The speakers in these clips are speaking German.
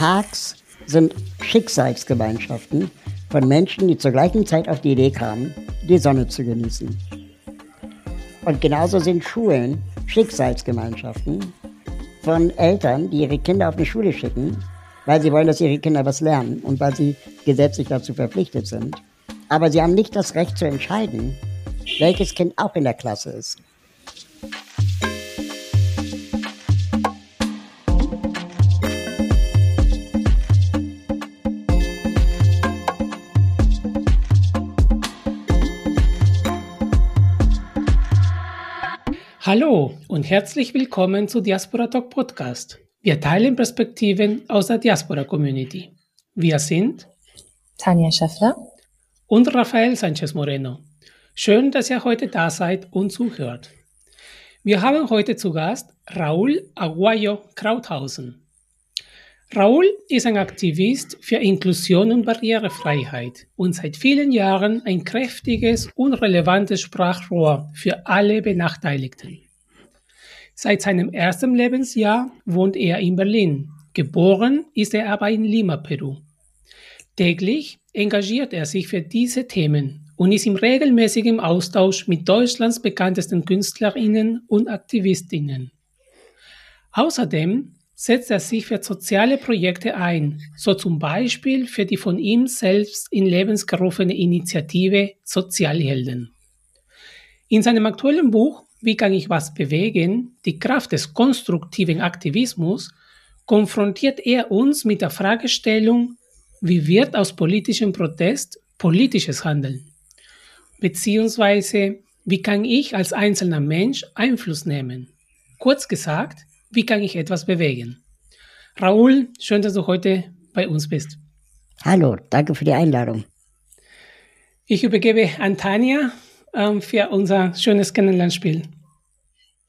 Parks sind Schicksalsgemeinschaften von Menschen, die zur gleichen Zeit auf die Idee kamen, die Sonne zu genießen. Und genauso sind Schulen Schicksalsgemeinschaften von Eltern, die ihre Kinder auf eine Schule schicken, weil sie wollen, dass ihre Kinder was lernen und weil sie gesetzlich dazu verpflichtet sind. Aber sie haben nicht das Recht zu entscheiden, welches Kind auch in der Klasse ist. Hallo und herzlich willkommen zu Diaspora Talk Podcast. Wir teilen Perspektiven aus der Diaspora Community. Wir sind Tanja Schäffler und Rafael Sanchez Moreno. Schön, dass ihr heute da seid und zuhört. Wir haben heute zu Gast Raúl Aguayo Krauthausen. Raúl ist ein Aktivist für Inklusion und Barrierefreiheit und seit vielen Jahren ein kräftiges und relevantes Sprachrohr für alle Benachteiligten. Seit seinem ersten Lebensjahr wohnt er in Berlin. Geboren ist er aber in Lima, Peru. Täglich engagiert er sich für diese Themen und ist im regelmäßigen Austausch mit Deutschlands bekanntesten Künstlerinnen und Aktivistinnen. Außerdem setzt er sich für soziale Projekte ein, so zum Beispiel für die von ihm selbst in Lebens gerufene Initiative Sozialhelden. In seinem aktuellen Buch Wie kann ich was bewegen? Die Kraft des konstruktiven Aktivismus konfrontiert er uns mit der Fragestellung, wie wird aus politischem Protest politisches Handeln? Beziehungsweise, wie kann ich als einzelner Mensch Einfluss nehmen? Kurz gesagt, wie kann ich etwas bewegen? Raoul, schön, dass du heute bei uns bist. Hallo, danke für die Einladung. Ich übergebe an Tanja ähm, für unser schönes Kennenlernspiel.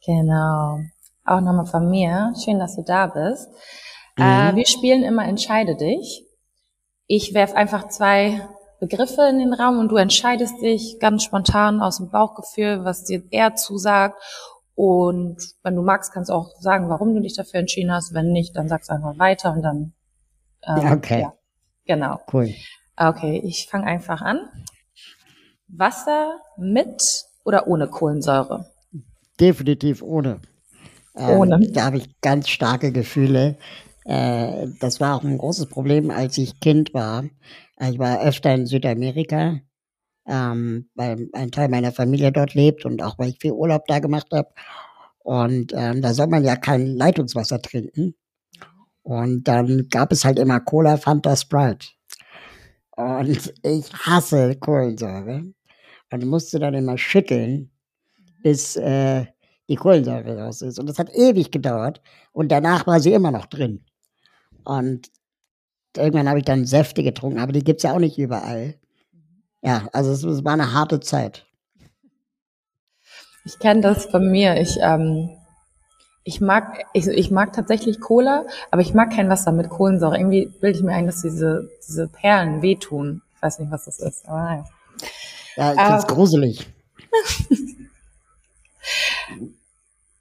Genau. Auch nochmal von mir. Schön, dass du da bist. Mhm. Äh, wir spielen immer Entscheide dich. Ich werfe einfach zwei Begriffe in den Raum und du entscheidest dich ganz spontan aus dem Bauchgefühl, was dir eher zusagt und wenn du magst, kannst du auch sagen, warum du dich dafür entschieden hast. Wenn nicht, dann sagst du einfach weiter und dann. Ähm, okay. Ja, genau. Cool. Okay, ich fange einfach an. Wasser mit oder ohne Kohlensäure? Definitiv ohne. Ähm, ohne. Da habe ich ganz starke Gefühle. Äh, das war auch ein großes Problem, als ich Kind war. Ich war öfter in Südamerika ähm, weil ein Teil meiner Familie dort lebt und auch weil ich viel Urlaub da gemacht habe. Und ähm, da soll man ja kein Leitungswasser trinken. Und dann gab es halt immer Cola, Fanta, Sprite. Und ich hasse Kohlensäure. Und musste dann immer schütteln, bis äh, die Kohlensäure raus ist. Und das hat ewig gedauert. Und danach war sie immer noch drin. Und irgendwann habe ich dann Säfte getrunken, aber die gibt es ja auch nicht überall. Ja, also es, es war eine harte Zeit. Ich kenne das von mir. Ich, ähm, ich mag, ich, ich mag tatsächlich Cola, aber ich mag kein Wasser mit Kohlensäure. Irgendwie bilde ich mir ein, dass diese, diese Perlen wehtun. Ich weiß nicht, was das ist, aber naja. Ja, ist ähm, gruselig.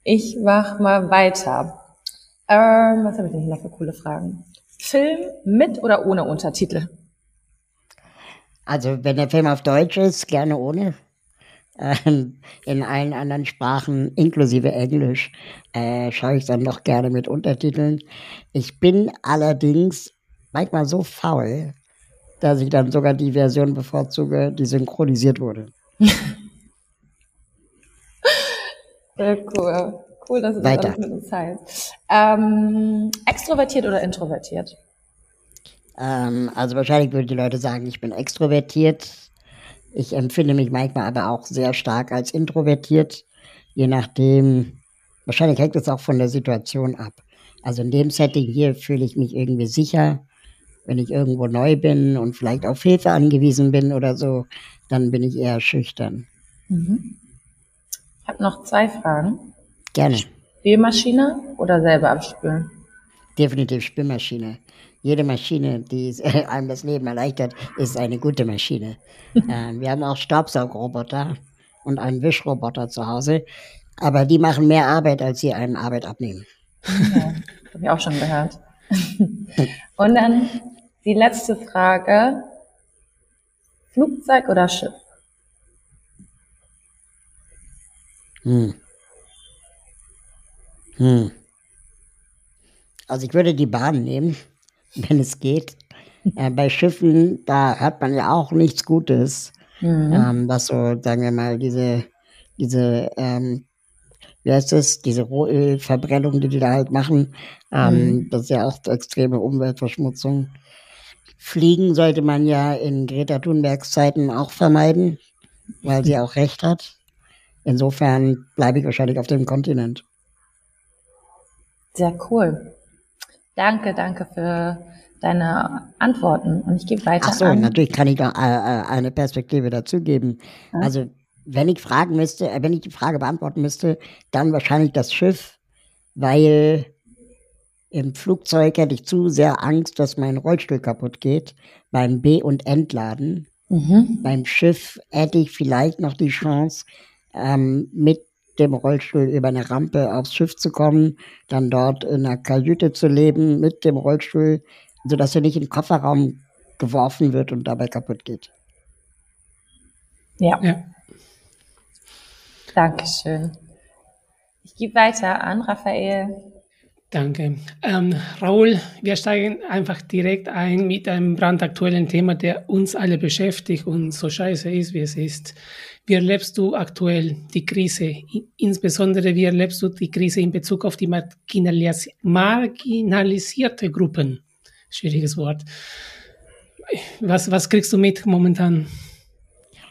ich mach mal weiter. Ähm, was habe ich denn hier noch für coole Fragen? Film mit oder ohne Untertitel? Also wenn der Film auf Deutsch ist, gerne ohne. Ähm, in allen anderen Sprachen, inklusive Englisch, äh, schaue ich dann doch gerne mit Untertiteln. Ich bin allerdings manchmal so faul, dass ich dann sogar die Version bevorzuge, die synchronisiert wurde. Sehr cool. Cool, dass du das mit uns teilst. Ähm, extrovertiert oder introvertiert? Ähm, also wahrscheinlich würden die Leute sagen, ich bin extrovertiert. Ich empfinde mich manchmal aber auch sehr stark als introvertiert, je nachdem. Wahrscheinlich hängt es auch von der Situation ab. Also in dem Setting hier fühle ich mich irgendwie sicher. Wenn ich irgendwo neu bin und vielleicht auf Hilfe angewiesen bin oder so, dann bin ich eher schüchtern. Mhm. Ich habe noch zwei Fragen. Gerne. Spülmaschine oder selber abspülen? Definitiv Spülmaschine jede Maschine, die einem das Leben erleichtert, ist eine gute Maschine. äh, wir haben auch Staubsaugroboter und einen Wischroboter zu Hause, aber die machen mehr Arbeit, als sie einen Arbeit abnehmen. Ja, habe ich auch schon gehört. Und dann die letzte Frage. Flugzeug oder Schiff? Hm. Hm. Also ich würde die Bahn nehmen, wenn es geht. Äh, bei Schiffen, da hat man ja auch nichts Gutes. Mhm. Ähm, was so, sagen wir mal, diese, diese, ähm, wie heißt das, diese Rohölverbrennung, die die da halt machen, ähm, mhm. das ist ja auch extreme Umweltverschmutzung. Fliegen sollte man ja in Greta Thunbergs Zeiten auch vermeiden, weil sie auch recht hat. Insofern bleibe ich wahrscheinlich auf dem Kontinent. Sehr cool. Danke, danke für deine Antworten und ich gebe weiter Ach so, an. natürlich kann ich noch äh, äh, eine Perspektive dazugeben. Ja. Also wenn ich fragen müsste, äh, wenn ich die Frage beantworten müsste, dann wahrscheinlich das Schiff, weil im Flugzeug hätte ich zu sehr Angst, dass mein Rollstuhl kaputt geht beim B- und Entladen. Mhm. Beim Schiff hätte ich vielleicht noch die Chance, ähm, mit dem Rollstuhl über eine Rampe aufs Schiff zu kommen, dann dort in einer Kajüte zu leben mit dem Rollstuhl, sodass er nicht in den Kofferraum geworfen wird und dabei kaputt geht. Ja. ja. Dankeschön. Ich gebe weiter an Raphael. Danke. Ähm, Raul, wir steigen einfach direkt ein mit einem brandaktuellen Thema, der uns alle beschäftigt und so scheiße ist, wie es ist. Wie erlebst du aktuell die Krise? Insbesondere, wie erlebst du die Krise in Bezug auf die marginalis marginalisierte Gruppen? Schwieriges Wort. Was, was kriegst du mit momentan?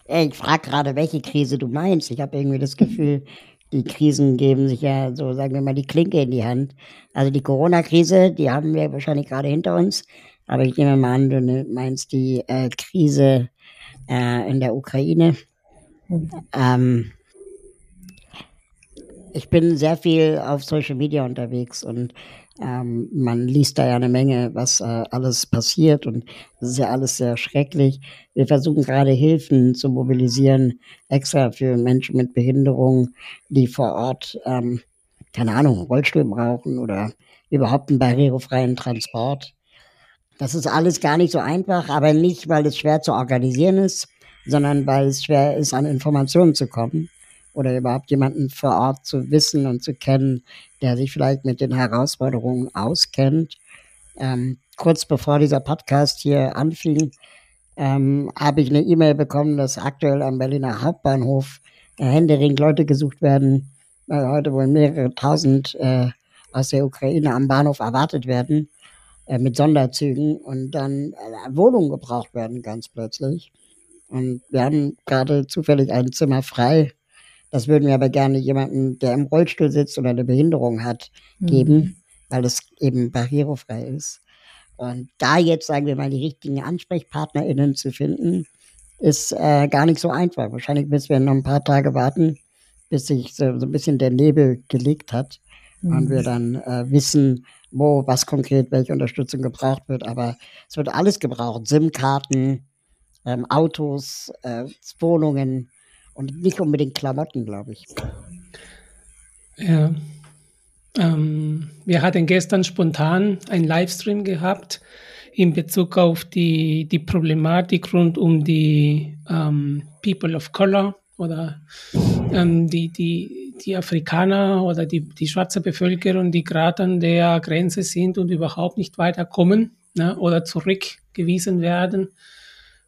Ich frage gerade, welche Krise du meinst. Ich habe irgendwie das Gefühl, die Krisen geben sich ja so, sagen wir mal, die Klinke in die Hand. Also die Corona-Krise, die haben wir wahrscheinlich gerade hinter uns. Aber ich nehme mal an, du ne, meinst die äh, Krise äh, in der Ukraine. Ähm, ich bin sehr viel auf Social Media unterwegs und ähm, man liest da ja eine Menge, was äh, alles passiert und das ist ja alles sehr schrecklich. Wir versuchen gerade Hilfen zu mobilisieren, extra für Menschen mit Behinderung, die vor Ort, ähm, keine Ahnung, Rollstuhl brauchen oder überhaupt einen barrierefreien Transport. Das ist alles gar nicht so einfach, aber nicht, weil es schwer zu organisieren ist, sondern weil es schwer ist, an Informationen zu kommen oder überhaupt jemanden vor Ort zu wissen und zu kennen, der sich vielleicht mit den Herausforderungen auskennt. Ähm, kurz bevor dieser Podcast hier anfing, ähm, habe ich eine E-Mail bekommen, dass aktuell am Berliner Hauptbahnhof äh, händeringend Leute gesucht werden, weil heute wohl mehrere tausend äh, aus der Ukraine am Bahnhof erwartet werden äh, mit Sonderzügen und dann äh, Wohnungen gebraucht werden ganz plötzlich. Und wir haben gerade zufällig ein Zimmer frei das würden wir aber gerne jemanden, der im Rollstuhl sitzt oder eine Behinderung hat, geben, mhm. weil es eben barrierefrei ist. Und da jetzt, sagen wir mal, die richtigen AnsprechpartnerInnen zu finden, ist äh, gar nicht so einfach. Wahrscheinlich müssen wir noch ein paar Tage warten, bis sich so, so ein bisschen der Nebel gelegt hat mhm. und wir dann äh, wissen, wo was konkret welche Unterstützung gebraucht wird. Aber es wird alles gebraucht. SIM-Karten, ähm, Autos, äh, Wohnungen, und nicht unbedingt Klamotten, glaube ich. Ja. Ähm, wir hatten gestern spontan einen Livestream gehabt in Bezug auf die, die Problematik rund um die ähm, People of Color oder ähm, die, die, die Afrikaner oder die, die schwarze Bevölkerung, die gerade an der Grenze sind und überhaupt nicht weiterkommen ne, oder zurückgewiesen werden.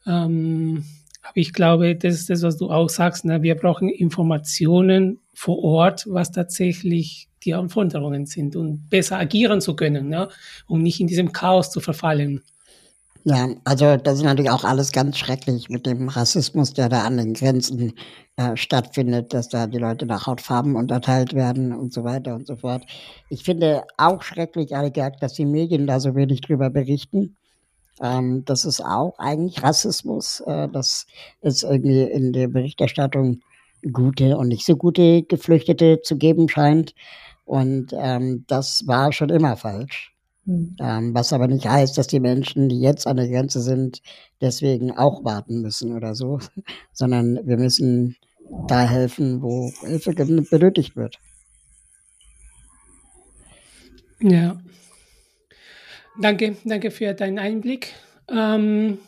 Ähm, aber ich glaube, das ist das, was du auch sagst. Ne? Wir brauchen Informationen vor Ort, was tatsächlich die Anforderungen sind und besser agieren zu können, ne? um nicht in diesem Chaos zu verfallen. Ja, also das ist natürlich auch alles ganz schrecklich mit dem Rassismus, der da an den Grenzen äh, stattfindet, dass da die Leute nach Hautfarben unterteilt werden und so weiter und so fort. Ich finde auch schrecklich, ehrlich dass die Medien da so wenig drüber berichten. Ähm, das ist auch eigentlich Rassismus. Äh, das ist irgendwie in der Berichterstattung gute und nicht so gute Geflüchtete zu geben scheint. Und ähm, das war schon immer falsch. Mhm. Ähm, was aber nicht heißt, dass die Menschen, die jetzt an der Grenze sind, deswegen auch warten müssen oder so, sondern wir müssen da helfen, wo Hilfe benötigt wird. Ja. Danke, danke für deinen Einblick. Ähm,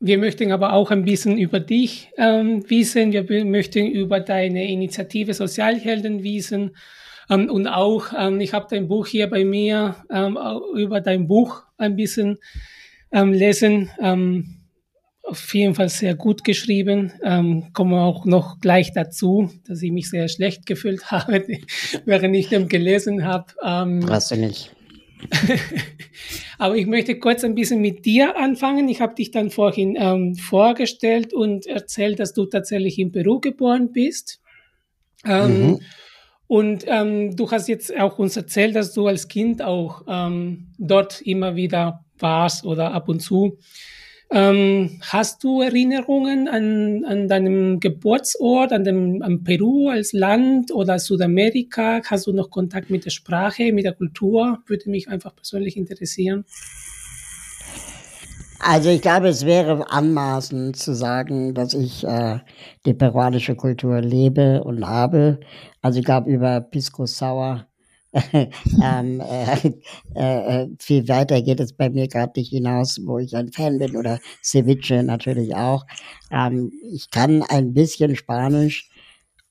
wir möchten aber auch ein bisschen über dich ähm, wissen. Wir möchten über deine Initiative Sozialhelden wissen. Ähm, und auch, ähm, ich habe dein Buch hier bei mir, ähm, über dein Buch ein bisschen ähm, lesen. Auf jeden Fall sehr gut geschrieben. Ähm, kommen wir auch noch gleich dazu, dass ich mich sehr schlecht gefühlt habe, während ich dem gelesen habe. Brauchst du nicht. Aber ich möchte kurz ein bisschen mit dir anfangen. Ich habe dich dann vorhin ähm, vorgestellt und erzählt, dass du tatsächlich in Peru geboren bist. Ähm, mhm. Und ähm, du hast jetzt auch uns erzählt, dass du als Kind auch ähm, dort immer wieder warst oder ab und zu. Ähm, hast du Erinnerungen an, an deinem Geburtsort, an, dem, an Peru als Land oder Südamerika? Hast du noch Kontakt mit der Sprache, mit der Kultur? Würde mich einfach persönlich interessieren. Also ich glaube, es wäre anmaßend zu sagen, dass ich äh, die peruanische Kultur lebe und habe. Also ich glaube, über Pisco Sour ähm, äh, äh, viel weiter geht es bei mir gerade nicht hinaus, wo ich ein Fan bin oder Ceviche natürlich auch. Ähm, ich kann ein bisschen Spanisch,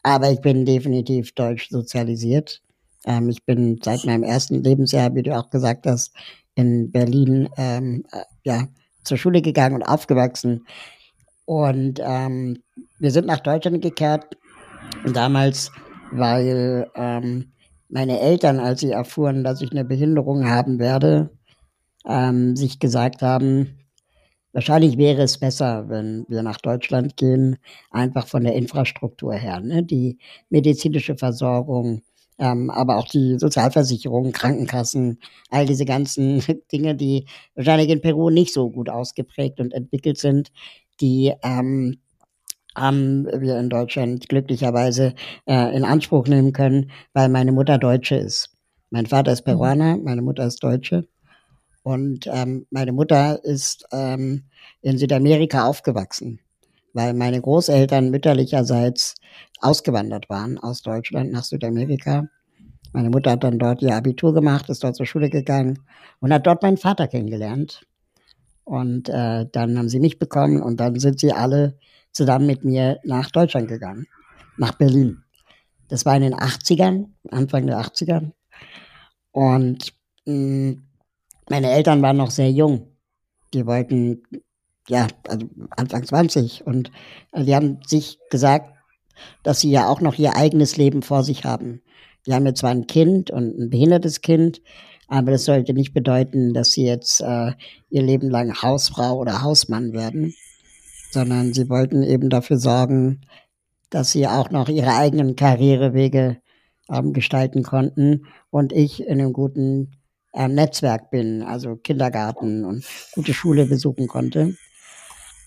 aber ich bin definitiv deutsch sozialisiert. Ähm, ich bin seit meinem ersten Lebensjahr, wie du auch gesagt hast, in Berlin ähm, äh, ja, zur Schule gegangen und aufgewachsen. Und ähm, wir sind nach Deutschland gekehrt, damals, weil ähm, meine Eltern, als sie erfuhren, dass ich eine Behinderung haben werde, ähm, sich gesagt haben, wahrscheinlich wäre es besser, wenn wir nach Deutschland gehen, einfach von der Infrastruktur her. Ne? Die medizinische Versorgung, ähm, aber auch die Sozialversicherung, Krankenkassen, all diese ganzen Dinge, die wahrscheinlich in Peru nicht so gut ausgeprägt und entwickelt sind, die ähm, haben wir in Deutschland glücklicherweise äh, in Anspruch nehmen können, weil meine Mutter Deutsche ist. Mein Vater ist mhm. Peruaner, meine Mutter ist Deutsche. Und ähm, meine Mutter ist ähm, in Südamerika aufgewachsen, weil meine Großeltern mütterlicherseits ausgewandert waren aus Deutschland nach Südamerika. Meine Mutter hat dann dort ihr Abitur gemacht, ist dort zur Schule gegangen und hat dort meinen Vater kennengelernt. Und äh, dann haben sie mich bekommen und dann sind sie alle zusammen mit mir nach Deutschland gegangen, nach Berlin. Das war in den 80ern, Anfang der 80er. Und mh, mm, meine Eltern waren noch sehr jung. Die wollten, ja, also Anfang 20. Und die haben sich gesagt, dass sie ja auch noch ihr eigenes Leben vor sich haben. Die haben jetzt zwar ein Kind und ein behindertes Kind, aber das sollte nicht bedeuten, dass sie jetzt äh, ihr Leben lang Hausfrau oder Hausmann werden sondern sie wollten eben dafür sorgen, dass sie auch noch ihre eigenen Karrierewege ähm, gestalten konnten und ich in einem guten ähm, Netzwerk bin, also Kindergarten und gute Schule besuchen konnte.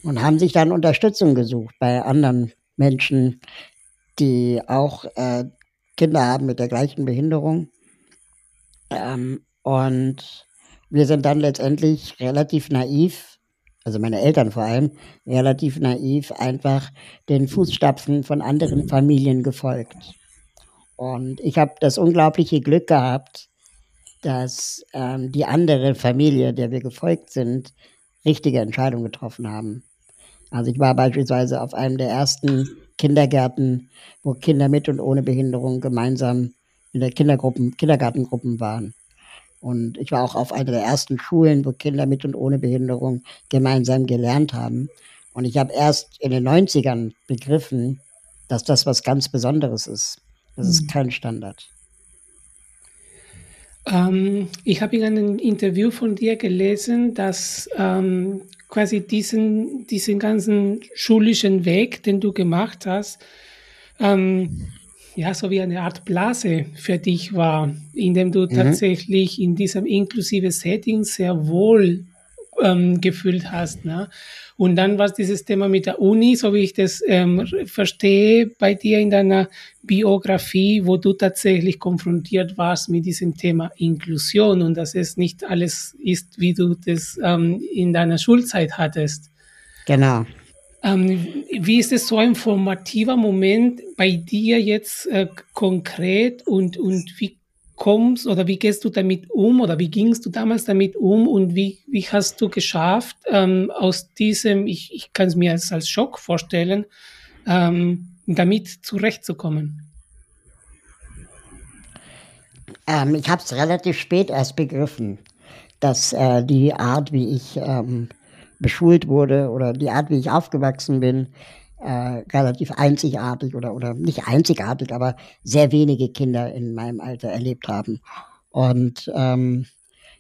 Und haben sich dann Unterstützung gesucht bei anderen Menschen, die auch äh, Kinder haben mit der gleichen Behinderung. Ähm, und wir sind dann letztendlich relativ naiv also meine Eltern vor allem, relativ naiv einfach den Fußstapfen von anderen Familien gefolgt. Und ich habe das unglaubliche Glück gehabt, dass ähm, die andere Familie, der wir gefolgt sind, richtige Entscheidungen getroffen haben. Also ich war beispielsweise auf einem der ersten Kindergärten, wo Kinder mit und ohne Behinderung gemeinsam in der Kindergruppen, Kindergartengruppen waren. Und ich war auch auf einer der ersten Schulen, wo Kinder mit und ohne Behinderung gemeinsam gelernt haben. Und ich habe erst in den 90ern begriffen, dass das was ganz Besonderes ist. Das ist mhm. kein Standard. Ähm, ich habe in einem Interview von dir gelesen, dass ähm, quasi diesen, diesen ganzen schulischen Weg, den du gemacht hast, ähm, ja, so wie eine Art Blase für dich war, in dem du mhm. tatsächlich in diesem inklusive Setting sehr wohl ähm, gefühlt hast. Ne? Und dann war dieses Thema mit der Uni, so wie ich das ähm, verstehe, bei dir in deiner Biografie, wo du tatsächlich konfrontiert warst mit diesem Thema Inklusion und dass es nicht alles ist, wie du das ähm, in deiner Schulzeit hattest. Genau. Ähm, wie ist es so ein formativer Moment bei dir jetzt äh, konkret und, und wie kommst oder wie gehst du damit um oder wie gingst du damals damit um und wie, wie hast du geschafft, ähm, aus diesem, ich, ich kann es mir als, als Schock vorstellen, ähm, damit zurechtzukommen? Ähm, ich habe es relativ spät erst begriffen, dass äh, die Art, wie ich ähm, beschult wurde oder die Art, wie ich aufgewachsen bin, äh, relativ einzigartig oder, oder nicht einzigartig, aber sehr wenige Kinder in meinem Alter erlebt haben. Und ähm,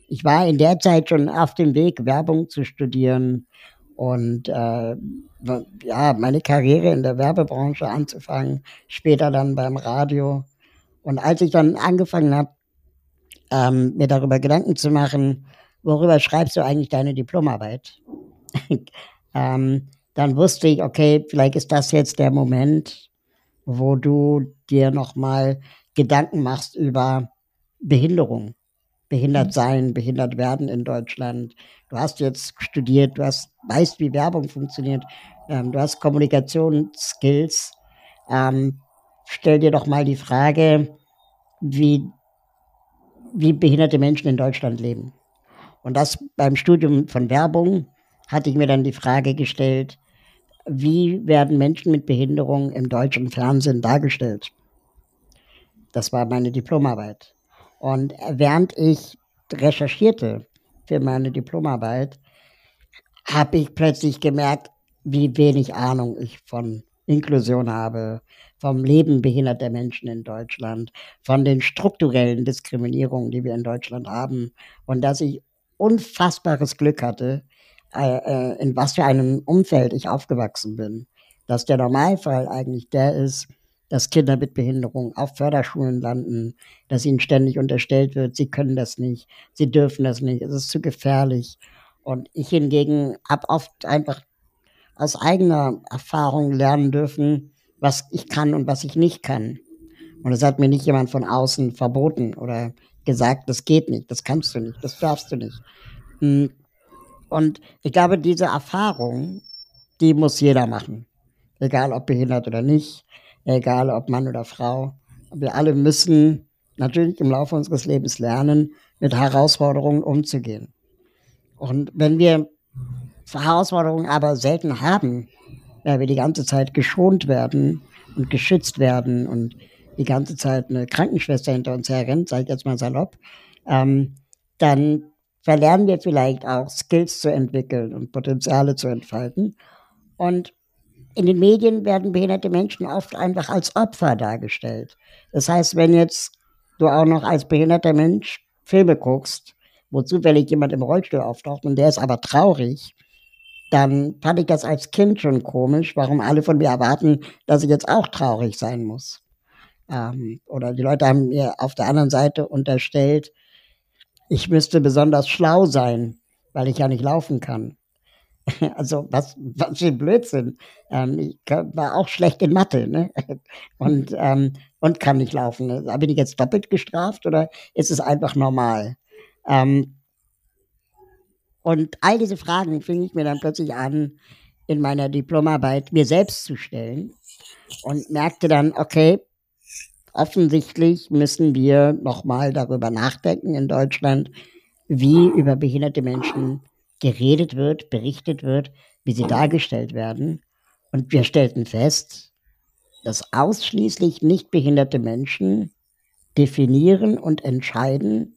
ich war in der Zeit schon auf dem Weg, Werbung zu studieren und äh, ja, meine Karriere in der Werbebranche anzufangen, später dann beim Radio. Und als ich dann angefangen habe, ähm, mir darüber Gedanken zu machen, worüber schreibst du eigentlich deine Diplomarbeit? ähm, dann wusste ich, okay, vielleicht ist das jetzt der Moment, wo du dir nochmal Gedanken machst über Behinderung, behindert mhm. sein, behindert werden in Deutschland. Du hast jetzt studiert, du hast, weißt, wie Werbung funktioniert, ähm, du hast Kommunikationsskills. Ähm, stell dir doch mal die Frage, wie, wie behinderte Menschen in Deutschland leben. Und das beim Studium von Werbung hatte ich mir dann die Frage gestellt, wie werden Menschen mit Behinderung im deutschen Fernsehen dargestellt? Das war meine Diplomarbeit. Und während ich recherchierte für meine Diplomarbeit, habe ich plötzlich gemerkt, wie wenig Ahnung ich von Inklusion habe, vom Leben behinderter Menschen in Deutschland, von den strukturellen Diskriminierungen, die wir in Deutschland haben und dass ich unfassbares Glück hatte, äh, äh, in was für einem Umfeld ich aufgewachsen bin. Dass der Normalfall eigentlich der ist, dass Kinder mit Behinderung auf Förderschulen landen, dass ihnen ständig unterstellt wird, sie können das nicht, sie dürfen das nicht, es ist zu gefährlich. Und ich hingegen habe oft einfach aus eigener Erfahrung lernen dürfen, was ich kann und was ich nicht kann. Und es hat mir nicht jemand von außen verboten oder gesagt, das geht nicht, das kannst du nicht, das darfst du nicht. Und ich glaube, diese Erfahrung, die muss jeder machen. Egal ob behindert oder nicht, egal ob Mann oder Frau. Wir alle müssen natürlich im Laufe unseres Lebens lernen, mit Herausforderungen umzugehen. Und wenn wir Herausforderungen aber selten haben, weil wir die ganze Zeit geschont werden und geschützt werden und die ganze Zeit eine Krankenschwester hinter uns herrennt, sage ich jetzt mal salopp, ähm, dann verlernen wir vielleicht auch Skills zu entwickeln und Potenziale zu entfalten. Und in den Medien werden behinderte Menschen oft einfach als Opfer dargestellt. Das heißt, wenn jetzt du auch noch als behinderter Mensch Filme guckst, wo zufällig jemand im Rollstuhl auftaucht und der ist aber traurig, dann fand ich das als Kind schon komisch, warum alle von mir erwarten, dass ich jetzt auch traurig sein muss. Ähm, oder die Leute haben mir auf der anderen Seite unterstellt, ich müsste besonders schlau sein, weil ich ja nicht laufen kann. Also was, was für ein Blödsinn. Ähm, ich war auch schlecht in Mathe ne? und, ähm, und kann nicht laufen. Bin ich jetzt doppelt gestraft oder ist es einfach normal? Ähm, und all diese Fragen fing ich mir dann plötzlich an, in meiner Diplomarbeit mir selbst zu stellen und merkte dann, okay, offensichtlich müssen wir nochmal darüber nachdenken in Deutschland, wie über behinderte Menschen geredet wird, berichtet wird, wie sie dargestellt werden. Und wir stellten fest, dass ausschließlich nicht behinderte Menschen definieren und entscheiden,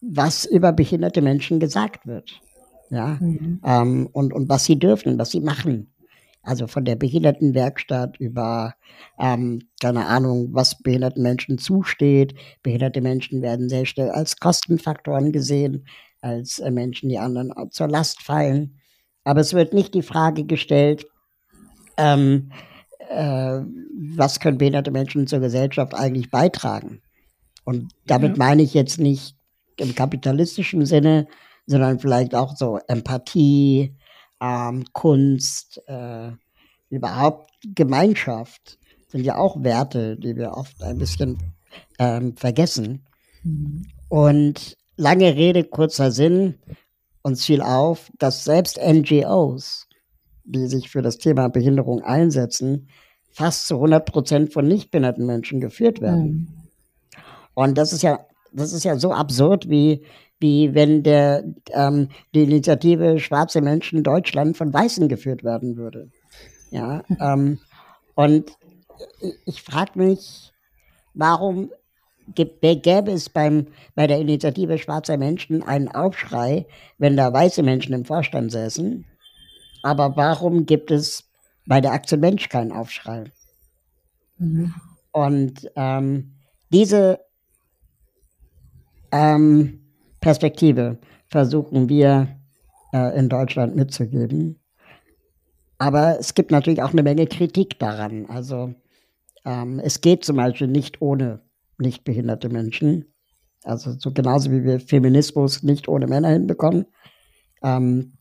was über behinderte Menschen gesagt wird. Ja, mhm. ähm, und, und was sie dürfen, was sie machen. Also von der Behindertenwerkstatt über, ähm, keine Ahnung, was behinderten Menschen zusteht. Behinderte Menschen werden sehr schnell als Kostenfaktoren gesehen, als äh, Menschen, die anderen zur Last fallen. Aber es wird nicht die Frage gestellt, ähm, äh, was können behinderte Menschen zur Gesellschaft eigentlich beitragen. Und damit ja. meine ich jetzt nicht im kapitalistischen Sinne, sondern vielleicht auch so Empathie, ähm, Kunst, äh, überhaupt Gemeinschaft sind ja auch Werte, die wir oft ein bisschen ähm, vergessen. Mhm. Und lange Rede, kurzer Sinn, uns fiel auf, dass selbst NGOs, die sich für das Thema Behinderung einsetzen, fast zu 100 Prozent von nichtbehinderten Menschen geführt werden. Mhm. Und das ist ja das ist ja so absurd, wie, wie wenn der, ähm, die Initiative Schwarze Menschen Deutschland von Weißen geführt werden würde. Ja, ähm, und ich, ich frage mich, warum gäbe es beim, bei der Initiative Schwarzer Menschen einen Aufschrei, wenn da weiße Menschen im Vorstand säßen? Aber warum gibt es bei der Aktion Mensch keinen Aufschrei? Mhm. Und ähm, diese ähm, Perspektive versuchen wir äh, in Deutschland mitzugeben. Aber es gibt natürlich auch eine Menge Kritik daran. Also ähm, es geht zum Beispiel nicht ohne nicht behinderte Menschen. Also so genauso wie wir Feminismus nicht ohne Männer hinbekommen, ähm,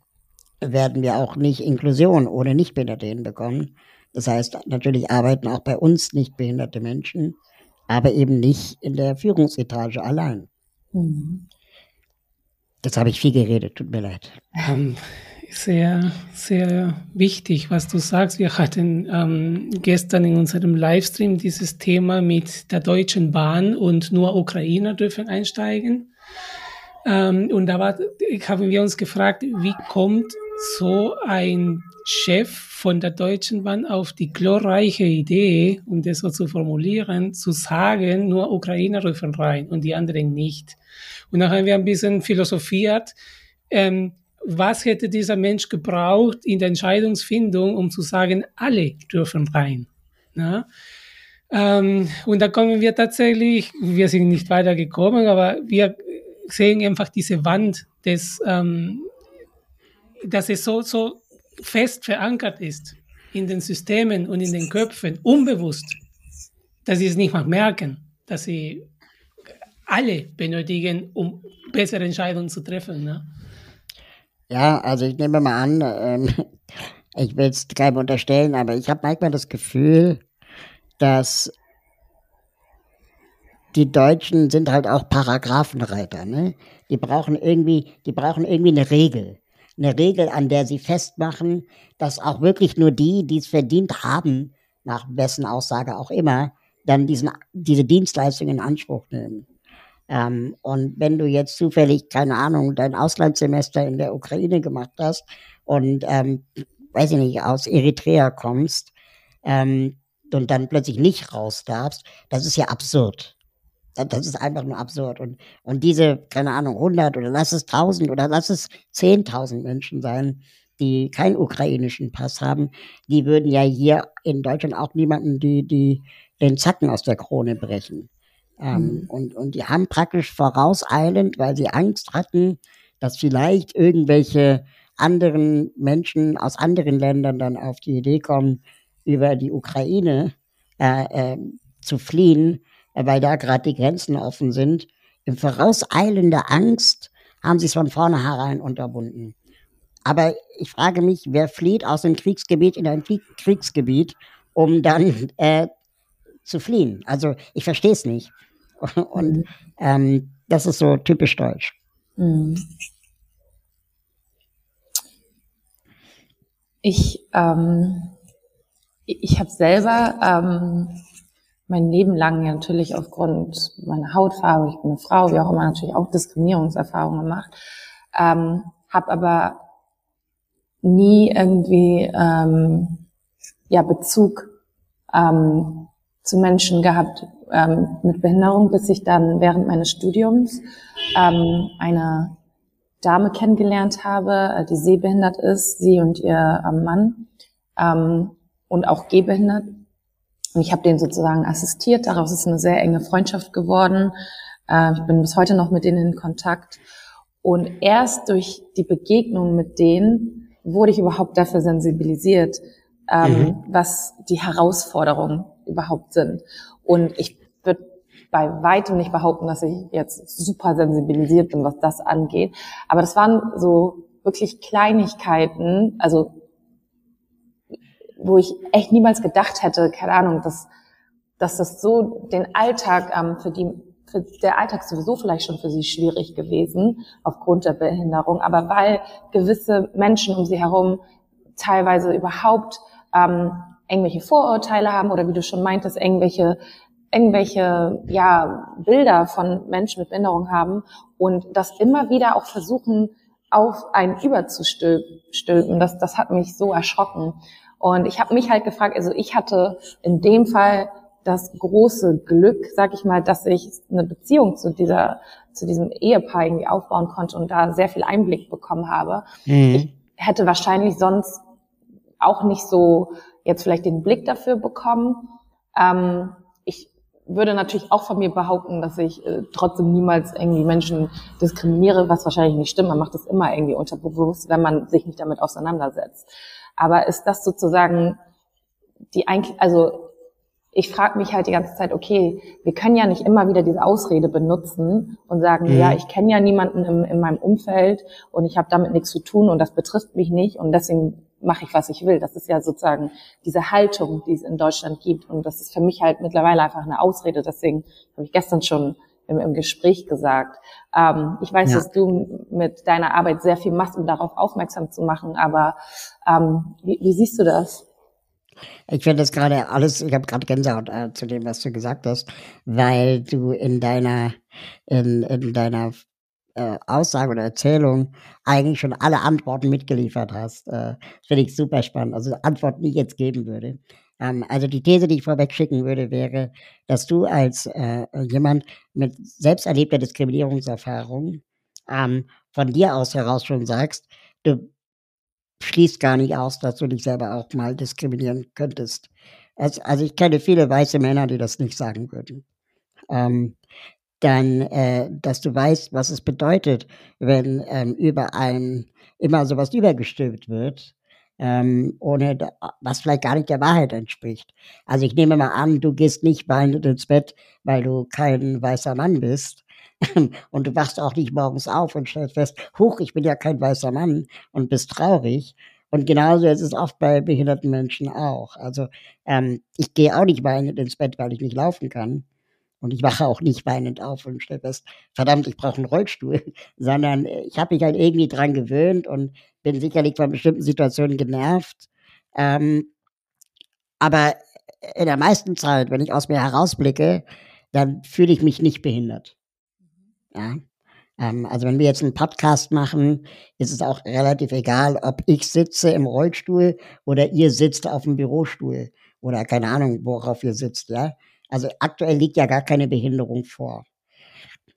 werden wir auch nicht Inklusion ohne Nichtbehinderte hinbekommen. Das heißt, natürlich arbeiten auch bei uns nichtbehinderte Menschen, aber eben nicht in der Führungsetage allein. Mhm. Jetzt habe ich viel geredet, tut mir leid. Ähm, sehr, sehr wichtig, was du sagst. Wir hatten ähm, gestern in unserem Livestream dieses Thema mit der Deutschen Bahn und nur Ukrainer dürfen einsteigen. Ähm, und da war, haben wir uns gefragt, wie kommt so ein Chef von der Deutschen Bahn auf die glorreiche Idee, um das so zu formulieren, zu sagen, nur Ukrainer dürfen rein und die anderen nicht. Und dann haben wir ein bisschen philosophiert, ähm, was hätte dieser Mensch gebraucht in der Entscheidungsfindung, um zu sagen, alle dürfen rein. Ja? Ähm, und da kommen wir tatsächlich, wir sind nicht weitergekommen, aber wir sehen einfach diese Wand des, ähm, dass es so, so fest verankert ist in den Systemen und in den Köpfen, unbewusst, dass sie es nicht mal merken, dass sie alle benötigen, um bessere Entscheidungen zu treffen. Ne? Ja, also ich nehme mal an, ähm, ich will es keinem unterstellen, aber ich habe manchmal das Gefühl, dass die Deutschen sind halt auch Paragraphenreiter, ne? Die brauchen irgendwie, die brauchen irgendwie eine Regel. Eine Regel, an der sie festmachen, dass auch wirklich nur die, die es verdient haben, nach wessen Aussage auch immer, dann diesen, diese Dienstleistung in Anspruch nehmen. Ähm, und wenn du jetzt zufällig, keine Ahnung, dein Auslandssemester in der Ukraine gemacht hast und, ähm, weiß ich nicht, aus Eritrea kommst ähm, und dann plötzlich nicht raus darfst, das ist ja absurd. Das ist einfach nur absurd. Und, und diese, keine Ahnung, 100 oder lass es 1000 oder lass es 10.000 Menschen sein, die keinen ukrainischen Pass haben, die würden ja hier in Deutschland auch niemanden die, die den Zacken aus der Krone brechen. Ähm, mhm. und, und die haben praktisch vorauseilend, weil sie Angst hatten, dass vielleicht irgendwelche anderen Menschen aus anderen Ländern dann auf die Idee kommen, über die Ukraine äh, äh, zu fliehen, weil da gerade die Grenzen offen sind. In vorauseilender Angst haben sie es von vornherein unterbunden. Aber ich frage mich, wer flieht aus dem Kriegsgebiet in ein Kriegsgebiet, um dann äh, zu fliehen? Also ich verstehe es nicht. Und ähm, das ist so typisch deutsch. Mhm. Ich, ähm, ich habe selber ähm, mein Leben lang natürlich aufgrund meiner Hautfarbe, ich bin eine Frau, wie auch immer, natürlich auch Diskriminierungserfahrungen gemacht, ähm, habe aber nie irgendwie ähm, ja Bezug ähm, zu Menschen gehabt, ähm, mit Behinderung, bis ich dann während meines Studiums ähm, eine Dame kennengelernt habe, äh, die sehbehindert ist, sie und ihr ähm, Mann ähm, und auch gehbehindert. Und ich habe denen sozusagen assistiert. Daraus ist eine sehr enge Freundschaft geworden. Äh, ich bin bis heute noch mit denen in Kontakt. Und erst durch die Begegnung mit denen wurde ich überhaupt dafür sensibilisiert, ähm, mhm. was die Herausforderungen überhaupt sind. Und ich würde bei weitem nicht behaupten, dass ich jetzt super sensibilisiert bin, was das angeht. Aber das waren so wirklich Kleinigkeiten, also wo ich echt niemals gedacht hätte, keine Ahnung, dass, dass das so den Alltag ähm, für die für der Alltag sowieso vielleicht schon für sie schwierig gewesen aufgrund der Behinderung, aber weil gewisse Menschen um sie herum teilweise überhaupt ähm, irgendwelche Vorurteile haben oder wie du schon meintest, irgendwelche irgendwelche ja, Bilder von Menschen mit Behinderung haben und das immer wieder auch versuchen, auf einen überzustülpen. Das, das hat mich so erschrocken. Und ich habe mich halt gefragt, also ich hatte in dem Fall das große Glück, sag ich mal, dass ich eine Beziehung zu dieser, zu diesem Ehepaar irgendwie aufbauen konnte und da sehr viel Einblick bekommen habe. Mhm. Ich hätte wahrscheinlich sonst auch nicht so jetzt vielleicht den Blick dafür bekommen. Ähm, ich würde natürlich auch von mir behaupten, dass ich äh, trotzdem niemals irgendwie Menschen diskriminiere, was wahrscheinlich nicht stimmt. Man macht das immer irgendwie unterbewusst, wenn man sich nicht damit auseinandersetzt. Aber ist das sozusagen die eigentlich, also ich frage mich halt die ganze Zeit, okay, wir können ja nicht immer wieder diese Ausrede benutzen und sagen, mhm. ja, ich kenne ja niemanden im, in meinem Umfeld und ich habe damit nichts zu tun und das betrifft mich nicht und deswegen mache ich, was ich will. Das ist ja sozusagen diese Haltung, die es in Deutschland gibt und das ist für mich halt mittlerweile einfach eine Ausrede. Deswegen habe ich gestern schon im, im Gespräch gesagt. Ähm, ich weiß, ja. dass du mit deiner Arbeit sehr viel machst, um darauf aufmerksam zu machen, aber ähm, wie, wie siehst du das? Ich finde das gerade alles, ich habe gerade Gänsehaut äh, zu dem, was du gesagt hast, weil du in deiner, in, in deiner äh, Aussage oder Erzählung eigentlich schon alle Antworten mitgeliefert hast. Äh, finde ich super spannend. Also Antworten, die ich jetzt geben würde. Ähm, also die These, die ich vorweg schicken würde, wäre, dass du als äh, jemand mit selbst erlebter Diskriminierungserfahrung ähm, von dir aus heraus schon sagst, du schließt gar nicht aus, dass du dich selber auch mal diskriminieren könntest. Also, also ich kenne viele weiße Männer, die das nicht sagen würden. Ähm, dann, äh, dass du weißt, was es bedeutet, wenn ähm, über ein immer sowas übergestülpt wird, ähm, ohne da, was vielleicht gar nicht der Wahrheit entspricht. Also ich nehme mal an, du gehst nicht weinend ins Bett, weil du kein weißer Mann bist, und du wachst auch nicht morgens auf und stellst fest, huch, ich bin ja kein weißer Mann und bist traurig. Und genauso ist es oft bei behinderten Menschen auch. Also ähm, ich gehe auch nicht weinend ins Bett, weil ich nicht laufen kann. Und ich wache auch nicht weinend auf und stelle fest, verdammt, ich brauche einen Rollstuhl, sondern ich habe mich halt irgendwie dran gewöhnt und bin sicherlich von bestimmten Situationen genervt. Ähm, aber in der meisten Zeit, wenn ich aus mir herausblicke, dann fühle ich mich nicht behindert. Ja. Ähm, also wenn wir jetzt einen Podcast machen, ist es auch relativ egal, ob ich sitze im Rollstuhl oder ihr sitzt auf dem Bürostuhl oder keine Ahnung, worauf ihr sitzt, ja. Also aktuell liegt ja gar keine Behinderung vor.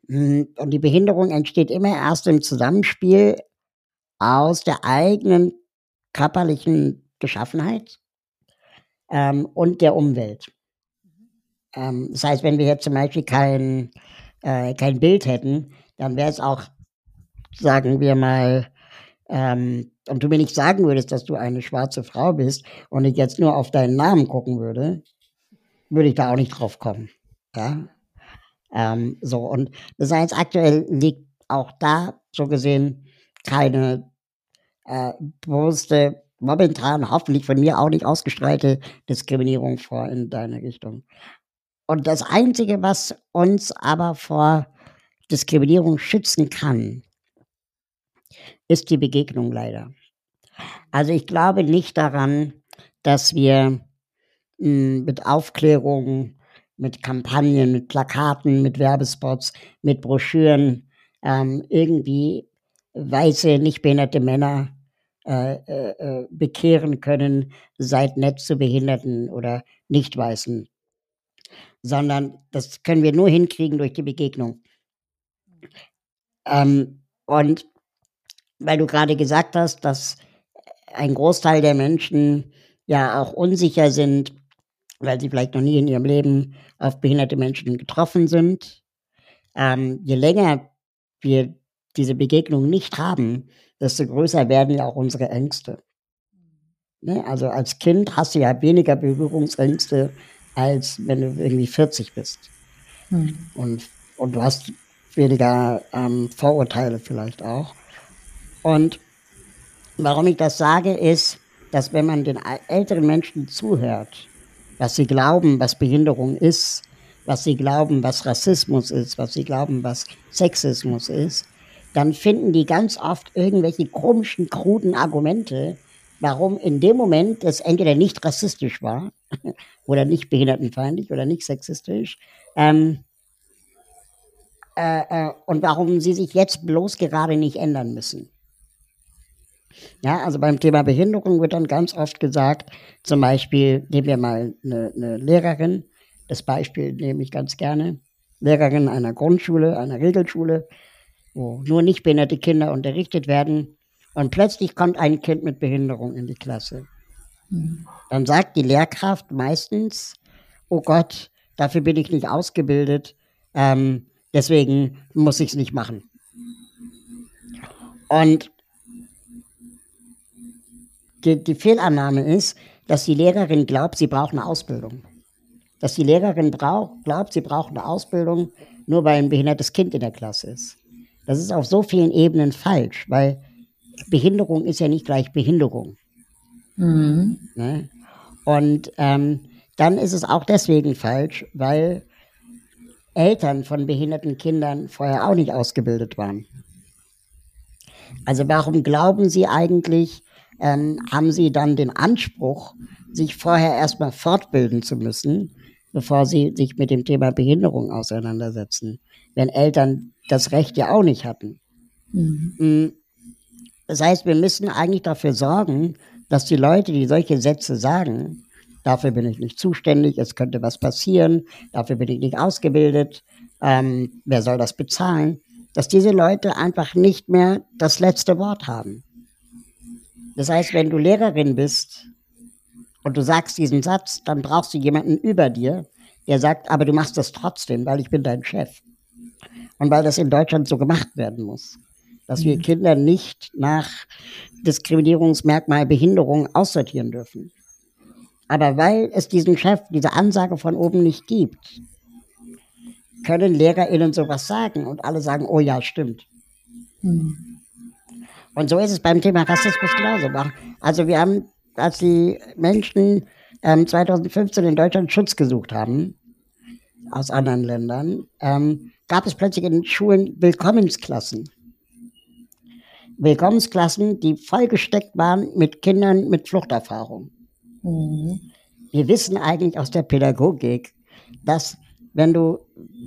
Hm, und die Behinderung entsteht immer erst im Zusammenspiel aus der eigenen körperlichen Beschaffenheit ähm, und der Umwelt. Ähm, das heißt, wenn wir jetzt zum Beispiel kein äh, kein Bild hätten, dann wäre es auch, sagen wir mal, ähm, und du mir nicht sagen würdest, dass du eine schwarze Frau bist und ich jetzt nur auf deinen Namen gucken würde, würde ich da auch nicht drauf kommen. Ja? Ähm, so, und das heißt, aktuell liegt auch da so gesehen keine äh, bewusste, momentan hoffentlich von mir auch nicht ausgestrahlte Diskriminierung vor in deine Richtung. Und das Einzige, was uns aber vor Diskriminierung schützen kann, ist die Begegnung leider. Also ich glaube nicht daran, dass wir hm, mit Aufklärung, mit Kampagnen, mit Plakaten, mit Werbespots, mit Broschüren ähm, irgendwie weiße, nicht behinderte Männer äh, äh, äh bekehren können, seid nett zu Behinderten oder Nicht-Weißen sondern das können wir nur hinkriegen durch die Begegnung. Ähm, und weil du gerade gesagt hast, dass ein Großteil der Menschen ja auch unsicher sind, weil sie vielleicht noch nie in ihrem Leben auf behinderte Menschen getroffen sind. Ähm, je länger wir diese Begegnung nicht haben, desto größer werden ja auch unsere Ängste. Ne? Also als Kind hast du ja weniger Berührungsängste als wenn du irgendwie 40 bist. Hm. Und, und du hast weniger ähm, Vorurteile vielleicht auch. Und warum ich das sage, ist, dass wenn man den älteren Menschen zuhört, was sie glauben, was Behinderung ist, was sie glauben, was Rassismus ist, was sie glauben, was Sexismus ist, dann finden die ganz oft irgendwelche komischen, kruden Argumente warum in dem Moment es entweder nicht rassistisch war oder nicht behindertenfeindlich oder nicht sexistisch ähm, äh, äh, und warum sie sich jetzt bloß gerade nicht ändern müssen. Ja, also beim Thema Behinderung wird dann ganz oft gesagt, zum Beispiel, nehmen wir mal eine, eine Lehrerin, das Beispiel nehme ich ganz gerne, Lehrerin einer Grundschule, einer Regelschule, wo nur nicht behinderte Kinder unterrichtet werden und plötzlich kommt ein Kind mit Behinderung in die Klasse. Dann sagt die Lehrkraft meistens, oh Gott, dafür bin ich nicht ausgebildet, ähm, deswegen muss ich es nicht machen. Und die, die Fehlannahme ist, dass die Lehrerin glaubt, sie braucht eine Ausbildung. Dass die Lehrerin braucht, glaubt, sie braucht eine Ausbildung, nur weil ein behindertes Kind in der Klasse ist. Das ist auf so vielen Ebenen falsch, weil Behinderung ist ja nicht gleich Behinderung. Mhm. Ne? Und ähm, dann ist es auch deswegen falsch, weil Eltern von behinderten Kindern vorher auch nicht ausgebildet waren. Also warum glauben Sie eigentlich, ähm, haben sie dann den Anspruch, sich vorher erstmal fortbilden zu müssen, bevor sie sich mit dem Thema Behinderung auseinandersetzen, wenn Eltern das Recht ja auch nicht hatten. Mhm. Mm. Das heißt, wir müssen eigentlich dafür sorgen, dass die Leute, die solche Sätze sagen, dafür bin ich nicht zuständig, es könnte was passieren, dafür bin ich nicht ausgebildet, ähm, wer soll das bezahlen, dass diese Leute einfach nicht mehr das letzte Wort haben. Das heißt, wenn du Lehrerin bist und du sagst diesen Satz, dann brauchst du jemanden über dir, der sagt, aber du machst das trotzdem, weil ich bin dein Chef. Und weil das in Deutschland so gemacht werden muss. Dass wir mhm. Kinder nicht nach Diskriminierungsmerkmal Behinderung aussortieren dürfen. Aber weil es diesen Chef, diese Ansage von oben nicht gibt, können LehrerInnen sowas sagen und alle sagen, oh ja, stimmt. Mhm. Und so ist es beim Thema Rassismus genauso. Also wir haben, als die Menschen ähm, 2015 in Deutschland Schutz gesucht haben, aus anderen Ländern, ähm, gab es plötzlich in den Schulen Willkommensklassen. Willkommensklassen, die vollgesteckt waren mit Kindern mit Fluchterfahrung. Mhm. Wir wissen eigentlich aus der Pädagogik, dass wenn du,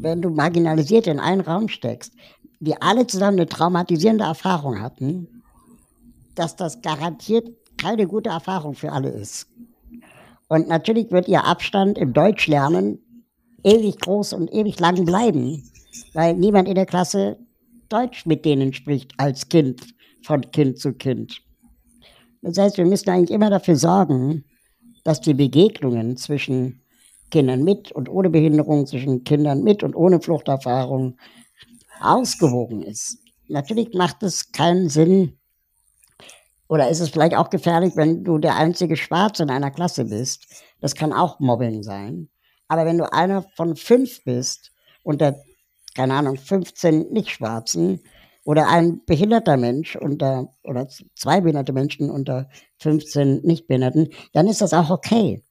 wenn du marginalisiert in einen Raum steckst, die alle zusammen eine traumatisierende Erfahrung hatten, dass das garantiert keine gute Erfahrung für alle ist. Und natürlich wird ihr Abstand im Deutschlernen ewig groß und ewig lang bleiben, weil niemand in der Klasse Deutsch mit denen spricht als Kind, von Kind zu Kind. Das heißt, wir müssen eigentlich immer dafür sorgen, dass die Begegnungen zwischen Kindern mit und ohne Behinderung, zwischen Kindern mit und ohne Fluchterfahrung ausgewogen ist. Natürlich macht es keinen Sinn, oder ist es vielleicht auch gefährlich, wenn du der einzige Schwarze in einer Klasse bist? Das kann auch Mobbing sein. Aber wenn du einer von fünf bist unter, keine Ahnung, 15 Nicht-Schwarzen oder ein behinderter Mensch unter, oder zwei behinderte Menschen unter 15 Nicht-Behinderten, dann ist das auch okay.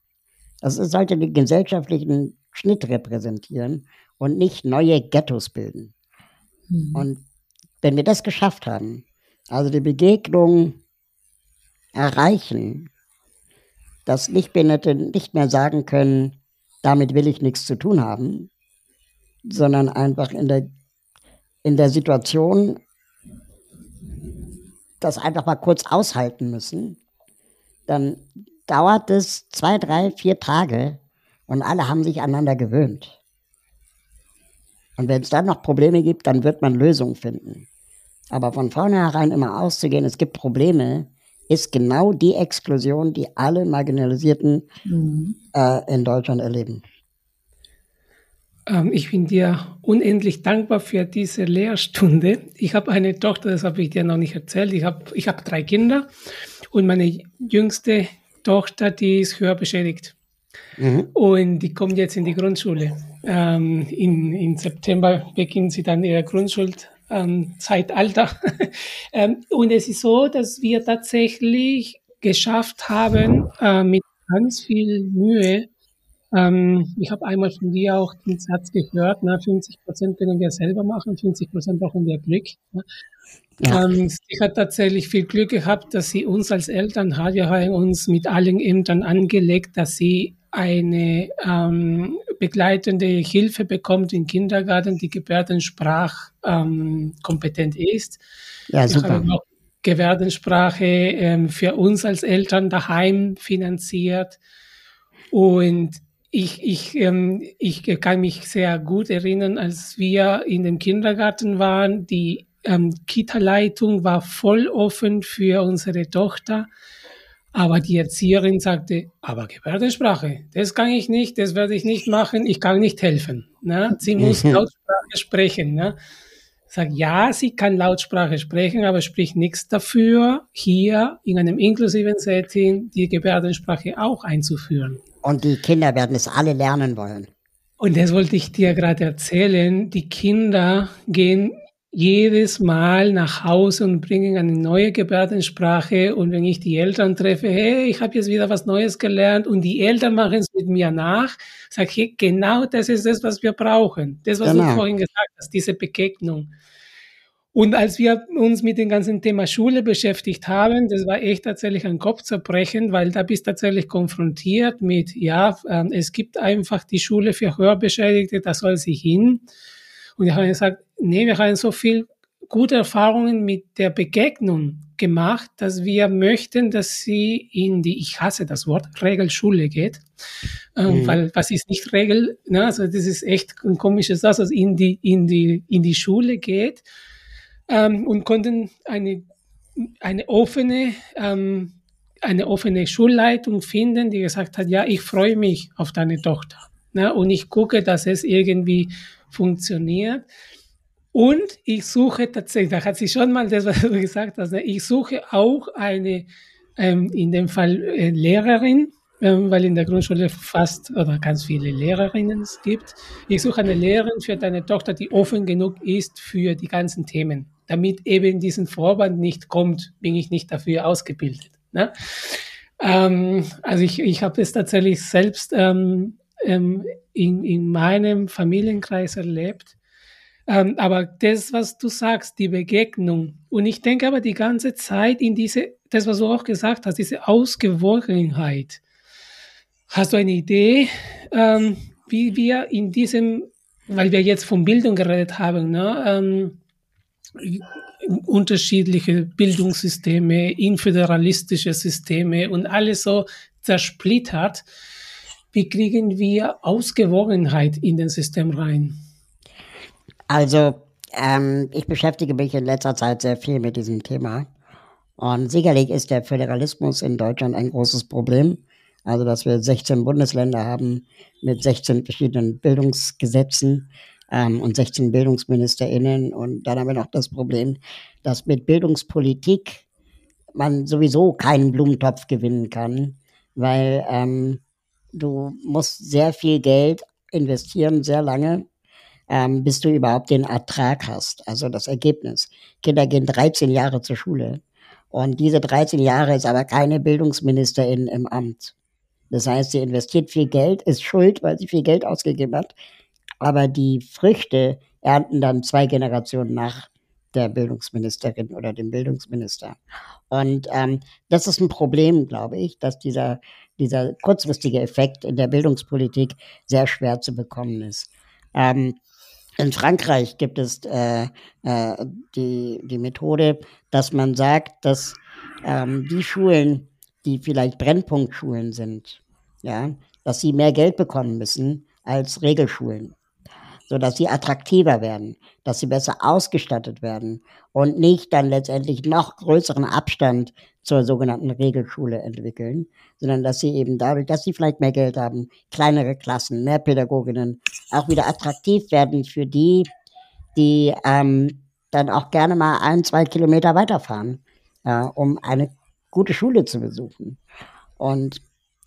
Also es sollte den gesellschaftlichen Schnitt repräsentieren und nicht neue Ghettos bilden. Mhm. Und wenn wir das geschafft haben, also die Begegnung erreichen, dass Nichtbehinderte nicht mehr sagen können, damit will ich nichts zu tun haben, sondern einfach in der, in der Situation das einfach mal kurz aushalten müssen, dann dauert es zwei, drei, vier Tage und alle haben sich aneinander gewöhnt. Und wenn es dann noch Probleme gibt, dann wird man Lösungen finden. Aber von vornherein immer auszugehen, es gibt Probleme, ist genau die Explosion, die alle Marginalisierten mhm. äh, in Deutschland erleben. Ähm, ich bin dir unendlich dankbar für diese Lehrstunde. Ich habe eine Tochter, das habe ich dir noch nicht erzählt. Ich habe ich hab drei Kinder und meine jüngste Tochter, die ist hörbeschädigt. Mhm. Und die kommt jetzt in die Grundschule. Ähm, in, in September beginnt sie dann ihre Grundschule ähm, ähm, und es ist so, dass wir tatsächlich geschafft haben, äh, mit ganz viel Mühe Ähm, ich habe einmal von dir auch den Satz gehört, na, 50 Prozent können wir selber machen, 50 Prozent brauchen wir Glück. Ne? Ja. Ähm, sie hat tatsächlich viel Glück gehabt, dass sie uns als Eltern hat. Wir haben uns mit allen Ämtern angelegt, dass sie eine ähm, begleitende Hilfe bekommt im Kindergarten, die gebärdensprachkompetent ähm, ist. Ja, super. Wir Gebärdensprache ähm, für uns als Eltern daheim finanziert. Und ich, ich, ähm, ich kann mich sehr gut erinnern, als wir in dem Kindergarten waren, die ähm, Kita-Leitung war voll offen für unsere Tochter. Aber die Erzieherin sagte, aber Gebärdensprache, das kann ich nicht, das werde ich nicht machen, ich kann nicht helfen. Ne? Sie muss mhm. Lautsprache sprechen. Ne? Sag, ja, sie kann Lautsprache sprechen, aber spricht nichts dafür, hier in einem inklusiven Setting die Gebärdensprache auch einzuführen. Und die Kinder werden es alle lernen wollen. Und das wollte ich dir gerade erzählen. Die Kinder gehen jedes Mal nach Hause und bringen eine neue Gebärdensprache. Und wenn ich die Eltern treffe, hey, ich habe jetzt wieder was Neues gelernt und die Eltern machen es mit mir nach, sage ich, hey, genau das ist das, was wir brauchen. Das, was genau. du vorhin gesagt hast, diese Begegnung. Und als wir uns mit dem ganzen Thema Schule beschäftigt haben, das war echt tatsächlich ein Kopfzerbrechen, weil da bist tatsächlich konfrontiert mit, ja, äh, es gibt einfach die Schule für Hörbeschädigte, da soll sie hin. Und ich habe gesagt, nee, wir haben so viel gute Erfahrungen mit der Begegnung gemacht, dass wir möchten, dass sie in die, ich hasse das Wort, Regelschule geht, ähm, mhm. weil was ist nicht Regel, ne? also das ist echt ein komisches Satz, also in die, in die, in die Schule geht ähm, und konnten eine, eine offene, ähm, eine offene Schulleitung finden, die gesagt hat, ja, ich freue mich auf deine Tochter. Ne? Und ich gucke, dass es irgendwie funktioniert. Und ich suche tatsächlich, da hat sie schon mal das, was du gesagt hast, ne? ich suche auch eine, ähm, in dem Fall äh, Lehrerin, ähm, weil in der Grundschule fast oder ganz viele Lehrerinnen es gibt. Ich suche eine Lehrerin für deine Tochter, die offen genug ist für die ganzen Themen. Damit eben diesen Vorwand nicht kommt, bin ich nicht dafür ausgebildet. Ne? Ähm, also ich, ich habe es tatsächlich selbst ähm, ähm, in, in meinem Familienkreis erlebt. Ähm, aber das, was du sagst, die Begegnung. Und ich denke aber die ganze Zeit in diese, das, was du auch gesagt hast, diese Ausgewogenheit. Hast du eine Idee, ähm, wie wir in diesem, weil wir jetzt von Bildung geredet haben, ne, unterschiedliche Bildungssysteme, inföderalistische Systeme und alles so zersplittert. Wie kriegen wir Ausgewogenheit in den System rein? Also, ähm, ich beschäftige mich in letzter Zeit sehr viel mit diesem Thema. Und sicherlich ist der Föderalismus in Deutschland ein großes Problem. Also, dass wir 16 Bundesländer haben mit 16 verschiedenen Bildungsgesetzen ähm, und 16 BildungsministerInnen. Und dann haben wir noch das Problem, dass mit Bildungspolitik man sowieso keinen Blumentopf gewinnen kann, weil ähm, Du musst sehr viel Geld investieren, sehr lange, ähm, bis du überhaupt den Ertrag hast, also das Ergebnis. Kinder gehen 13 Jahre zur Schule. Und diese 13 Jahre ist aber keine Bildungsministerin im Amt. Das heißt, sie investiert viel Geld, ist schuld, weil sie viel Geld ausgegeben hat. Aber die Früchte ernten dann zwei Generationen nach der Bildungsministerin oder dem Bildungsminister. Und ähm, das ist ein Problem, glaube ich, dass dieser dieser kurzfristige Effekt in der Bildungspolitik sehr schwer zu bekommen ist. Ähm, in Frankreich gibt es äh, äh, die, die Methode, dass man sagt, dass ähm, die Schulen, die vielleicht Brennpunktschulen sind, ja, dass sie mehr Geld bekommen müssen als Regelschulen sodass sie attraktiver werden, dass sie besser ausgestattet werden und nicht dann letztendlich noch größeren Abstand zur sogenannten Regelschule entwickeln, sondern dass sie eben dadurch, dass sie vielleicht mehr Geld haben, kleinere Klassen, mehr Pädagoginnen, auch wieder attraktiv werden für die, die ähm, dann auch gerne mal ein, zwei Kilometer weiterfahren, äh, um eine gute Schule zu besuchen. Und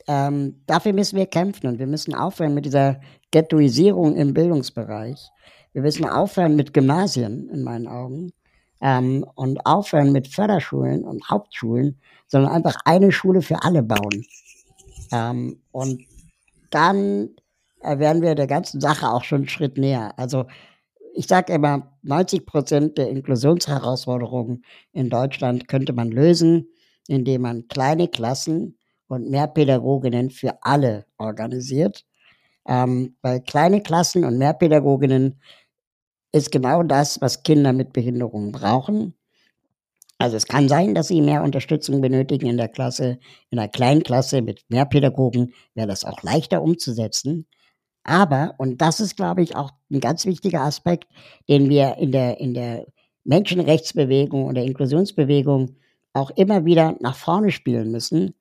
ähm, dafür müssen wir kämpfen und wir müssen aufhören mit dieser Ghettoisierung im Bildungsbereich. Wir müssen aufhören mit Gymnasien, in meinen Augen, ähm, und aufhören mit Förderschulen und Hauptschulen, sondern einfach eine Schule für alle bauen. Ähm, und dann äh, wären wir der ganzen Sache auch schon einen Schritt näher. Also ich sage immer, 90 Prozent der Inklusionsherausforderungen in Deutschland könnte man lösen, indem man kleine Klassen und mehr Pädagoginnen für alle organisiert. Ähm, bei kleine Klassen und mehr Pädagoginnen ist genau das, was Kinder mit Behinderungen brauchen. Also es kann sein, dass sie mehr Unterstützung benötigen in der Klasse. In einer kleinen Klasse mit mehr Pädagogen wäre das auch leichter umzusetzen. Aber, und das ist, glaube ich, auch ein ganz wichtiger Aspekt, den wir in der, in der Menschenrechtsbewegung und der Inklusionsbewegung auch immer wieder nach vorne spielen müssen.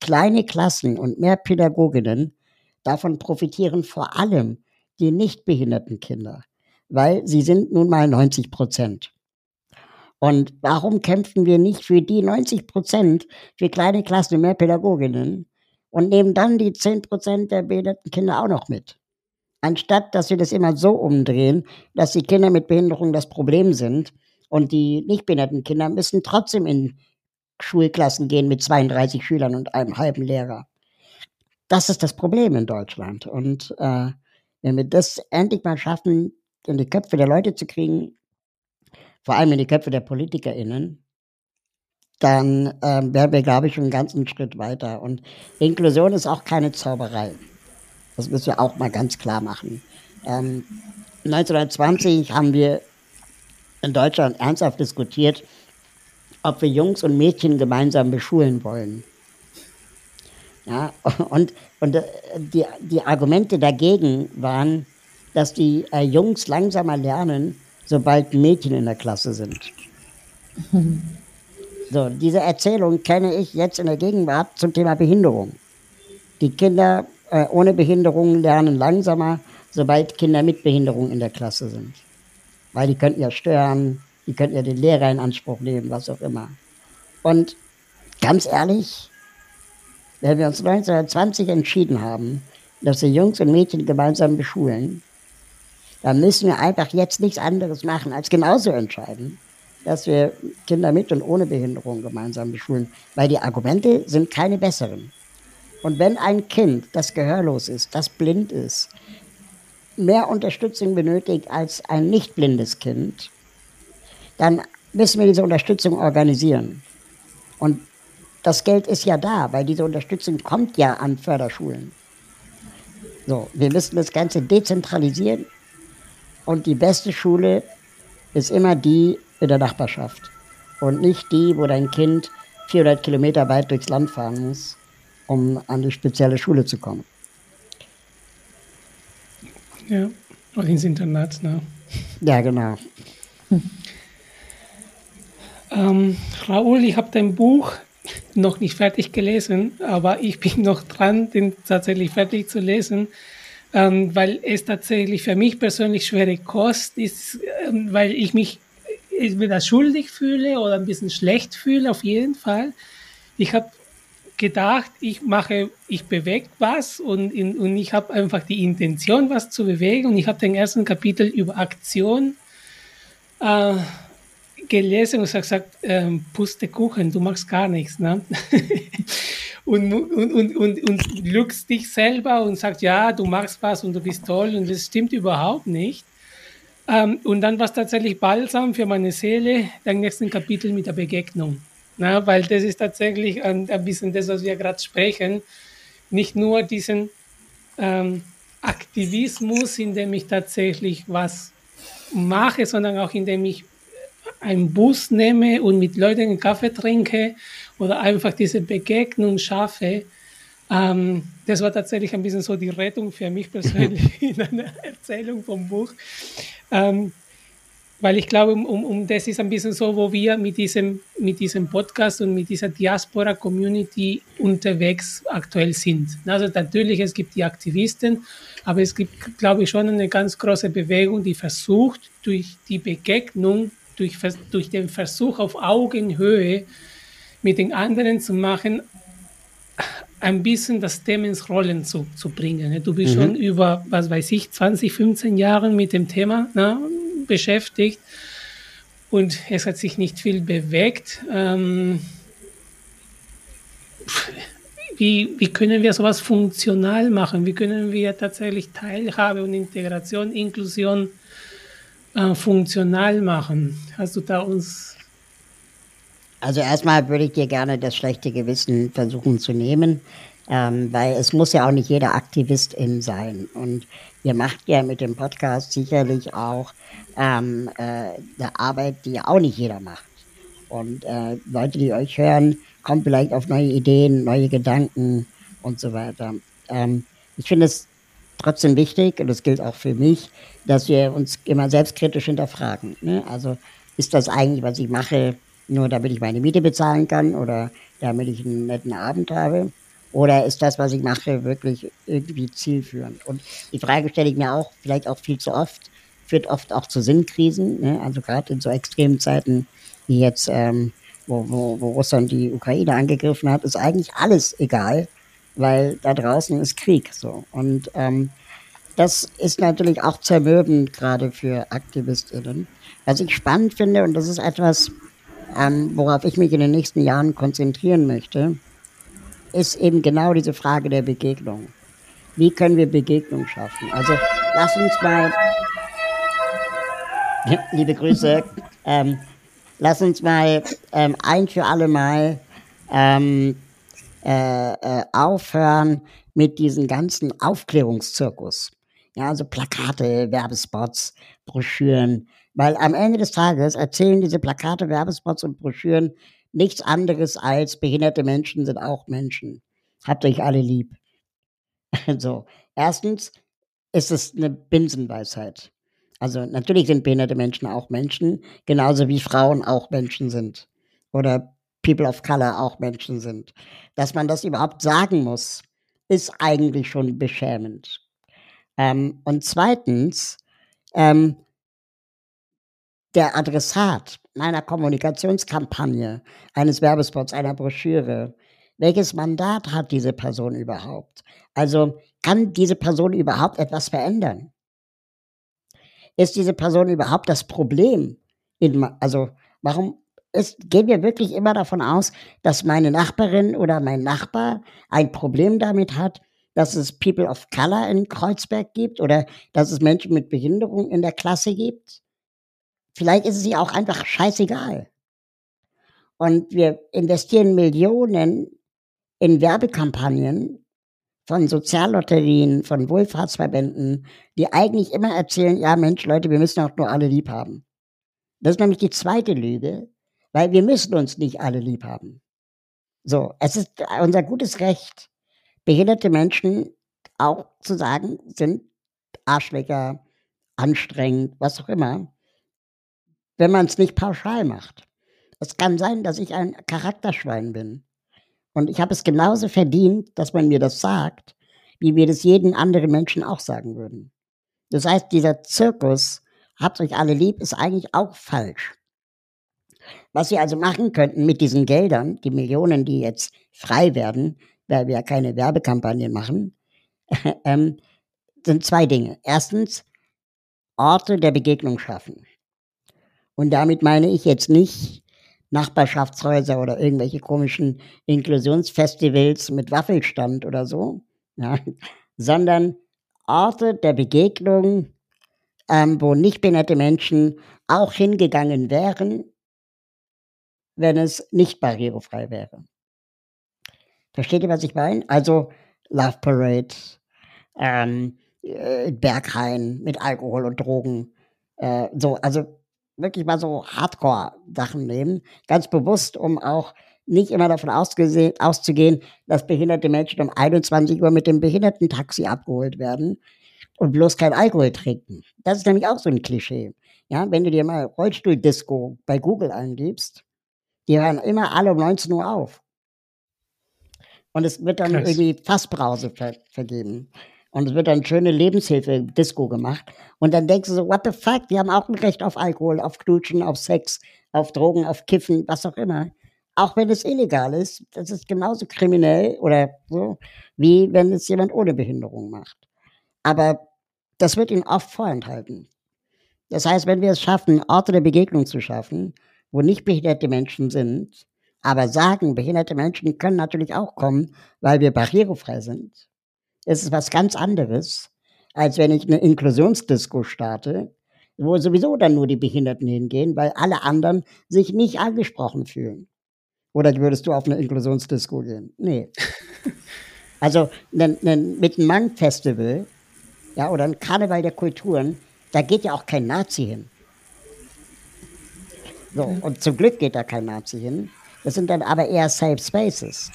Kleine Klassen und mehr Pädagoginnen, davon profitieren vor allem die nicht behinderten Kinder, weil sie sind nun mal 90 Prozent. Und warum kämpfen wir nicht für die 90 Prozent, für kleine Klassen und mehr Pädagoginnen und nehmen dann die 10 Prozent der behinderten Kinder auch noch mit? Anstatt, dass wir das immer so umdrehen, dass die Kinder mit Behinderung das Problem sind und die nicht behinderten Kinder müssen trotzdem in Schulklassen gehen mit 32 Schülern und einem halben Lehrer. Das ist das Problem in Deutschland. Und äh, wenn wir das endlich mal schaffen, in die Köpfe der Leute zu kriegen, vor allem in die Köpfe der PolitikerInnen, dann ähm, wären wir, glaube ich, schon einen ganzen Schritt weiter. Und Inklusion ist auch keine Zauberei. Das müssen wir auch mal ganz klar machen. Ähm, 1920 haben wir in Deutschland ernsthaft diskutiert, ob wir Jungs und Mädchen gemeinsam beschulen wollen. Ja, und und äh, die, die Argumente dagegen waren, dass die äh, Jungs langsamer lernen, sobald Mädchen in der Klasse sind. So, diese Erzählung kenne ich jetzt in der Gegenwart zum Thema Behinderung. Die Kinder äh, ohne Behinderung lernen langsamer, sobald Kinder mit Behinderung in der Klasse sind. Weil die könnten ja stören, die könnten ja den Lehrer in Anspruch nehmen, was auch immer. Und ganz ehrlich, wenn wir uns 1920 entschieden haben, dass wir Jungs und Mädchen gemeinsam beschulen, dann müssen wir einfach jetzt nichts anderes machen, als genauso entscheiden, dass wir Kinder mit und ohne Behinderung gemeinsam beschulen, weil die Argumente sind keine besseren. Und wenn ein Kind, das gehörlos ist, das blind ist, mehr Unterstützung benötigt als ein nicht blindes Kind, dann müssen wir diese Unterstützung organisieren. Und das Geld ist ja da, weil diese Unterstützung kommt ja an Förderschulen. So, wir müssen das Ganze dezentralisieren und die beste Schule ist immer die in der Nachbarschaft und nicht die, wo dein Kind 400 Kilometer weit durchs Land fahren muss, um an die spezielle Schule zu kommen. Ja, oder ins Internat, ne? Ja, genau. Ähm, Raoul, ich habe dein Buch noch nicht fertig gelesen, aber ich bin noch dran, den tatsächlich fertig zu lesen, ähm, weil es tatsächlich für mich persönlich schwere Kost ist, ähm, weil ich mich entweder schuldig fühle oder ein bisschen schlecht fühle, auf jeden Fall. Ich habe gedacht, ich mache, ich bewege was und, in, und ich habe einfach die Intention, was zu bewegen. Und ich habe den ersten Kapitel über Aktion äh, gelesen und gesagt, ähm, Pustekuchen, du machst gar nichts. Ne? und, und, und, und, und lügst dich selber und sagst, ja, du machst was und du bist toll und das stimmt überhaupt nicht. Ähm, und dann war es tatsächlich balsam für meine Seele, den nächsten Kapitel mit der Begegnung. Na, weil das ist tatsächlich ein, ein bisschen das, was wir gerade sprechen. Nicht nur diesen ähm, Aktivismus, in dem ich tatsächlich was mache, sondern auch in dem ich einen Bus nehme und mit Leuten einen Kaffee trinke oder einfach diese Begegnung schaffe, ähm, das war tatsächlich ein bisschen so die Rettung für mich persönlich in einer Erzählung vom Buch. Ähm, weil ich glaube, um, um das ist ein bisschen so, wo wir mit diesem, mit diesem Podcast und mit dieser Diaspora-Community unterwegs aktuell sind. Also natürlich, es gibt die Aktivisten, aber es gibt, glaube ich, schon eine ganz große Bewegung, die versucht, durch die Begegnung durch, durch den Versuch auf Augenhöhe mit den anderen zu machen, ein bisschen das Thema ins Rollen zu, zu bringen. Du bist mhm. schon über, was weiß ich, 20, 15 Jahre mit dem Thema na, beschäftigt und es hat sich nicht viel bewegt. Ähm, wie, wie können wir sowas funktional machen? Wie können wir tatsächlich Teilhabe und Integration, Inklusion äh, funktional machen? Hast du da uns. Also erstmal würde ich dir gerne das schlechte Gewissen versuchen zu nehmen, ähm, weil es muss ja auch nicht jeder Aktivistin sein. Und ihr macht ja mit dem Podcast sicherlich auch ähm, äh, eine Arbeit, die auch nicht jeder macht. Und äh, Leute, die euch hören, kommen vielleicht auf neue Ideen, neue Gedanken und so weiter. Ähm, ich finde es trotzdem wichtig, und das gilt auch für mich, dass wir uns immer selbstkritisch hinterfragen. Ne? Also ist das eigentlich, was ich mache, nur damit ich meine Miete bezahlen kann oder damit ich einen netten Abend habe? Oder ist das, was ich mache, wirklich irgendwie zielführend? Und die Frage stelle ich mir auch, vielleicht auch viel zu oft, führt oft auch zu Sinnkrisen. Ne? Also gerade in so extremen Zeiten wie jetzt, ähm, wo, wo, wo Russland die Ukraine angegriffen hat, ist eigentlich alles egal, weil da draußen ist Krieg. So. Und ähm, das ist natürlich auch zermürbend, gerade für AktivistInnen. Was ich spannend finde, und das ist etwas, ähm, worauf ich mich in den nächsten Jahren konzentrieren möchte, ist eben genau diese Frage der Begegnung. Wie können wir Begegnung schaffen? Also lass uns mal, liebe Grüße, ähm, lass uns mal ähm, ein für alle Mal ähm, äh, äh, aufhören mit diesem ganzen Aufklärungszirkus. Ja, also Plakate, Werbespots, Broschüren. Weil am Ende des Tages erzählen diese Plakate, Werbespots und Broschüren nichts anderes als behinderte Menschen sind auch Menschen. Habt euch alle lieb. so, erstens ist es eine Binsenweisheit. Also natürlich sind behinderte Menschen auch Menschen, genauso wie Frauen auch Menschen sind. Oder People of Color auch Menschen sind. Dass man das überhaupt sagen muss, ist eigentlich schon beschämend. Ähm, und zweitens, ähm, der Adressat meiner Kommunikationskampagne, eines Werbespots, einer Broschüre, welches Mandat hat diese Person überhaupt? Also kann diese Person überhaupt etwas verändern? Ist diese Person überhaupt das Problem? Also warum ist, gehen wir wirklich immer davon aus, dass meine Nachbarin oder mein Nachbar ein Problem damit hat, dass es People of Color in Kreuzberg gibt oder dass es Menschen mit Behinderung in der Klasse gibt? Vielleicht ist es ihr auch einfach scheißegal. Und wir investieren Millionen in Werbekampagnen von Soziallotterien, von Wohlfahrtsverbänden, die eigentlich immer erzählen, ja Mensch, Leute, wir müssen auch nur alle lieb haben. Das ist nämlich die zweite Lüge, weil wir müssen uns nicht alle lieb haben. So, es ist unser gutes Recht, behinderte Menschen auch zu sagen, sind Arschlecker, anstrengend, was auch immer, wenn man es nicht pauschal macht. Es kann sein, dass ich ein Charakterschwein bin. Und ich habe es genauso verdient, dass man mir das sagt, wie wir das jeden anderen Menschen auch sagen würden. Das heißt, dieser Zirkus, habt euch alle lieb, ist eigentlich auch falsch. Was wir also machen könnten mit diesen Geldern, die Millionen, die jetzt frei werden, weil wir ja keine Werbekampagnen machen, ähm, sind zwei Dinge. Erstens, Orte der Begegnung schaffen. Und damit meine ich jetzt nicht Nachbarschaftshäuser oder irgendwelche komischen Inklusionsfestivals mit Waffelstand oder so, ja, sondern Orte der Begegnung, ähm, wo nicht behinderte Menschen auch hingegangen wären, wenn es nicht barrierefrei wäre. Versteht ihr, was ich meine? Also Love Parade, ähm, äh, Berghain mit Alkohol und Drogen. Äh, so, also wirklich mal so Hardcore-Sachen nehmen, ganz bewusst, um auch nicht immer davon auszugehen, dass behinderte Menschen um 21 Uhr mit dem Behindertentaxi abgeholt werden und bloß kein Alkohol trinken. Das ist nämlich auch so ein Klischee. Ja, wenn du dir mal Rollstuhl-Disco bei Google eingibst, die hören immer alle um 19 Uhr auf. Und es wird dann Krass. irgendwie Fassbrause ver vergeben. Und es wird dann schöne Lebenshilfe-Disco gemacht. Und dann denkst du so, what the fuck, die haben auch ein Recht auf Alkohol, auf Knutschen, auf Sex, auf Drogen, auf Kiffen, was auch immer. Auch wenn es illegal ist, das ist genauso kriminell oder so, wie wenn es jemand ohne Behinderung macht. Aber das wird ihnen oft vorenthalten. Das heißt, wenn wir es schaffen, Orte der Begegnung zu schaffen, wo nicht behinderte Menschen sind, Aber sagen, behinderte Menschen können natürlich auch kommen, weil wir barrierefrei sind. Es ist was ganz anderes, als wenn ich eine Inklusionsdisco starte, wo sowieso dann nur die Behinderten hingehen, weil alle anderen sich nicht angesprochen fühlen. Oder würdest du auf eine Inklusionsdisco gehen? Nee. Also mit einem Mang-Festival ja, oder ein Karneval der Kulturen, da geht ja auch kein Nazi hin. So, und zum Glück geht da kein Nazi hin. Das sind dann aber eher Safe Spaces.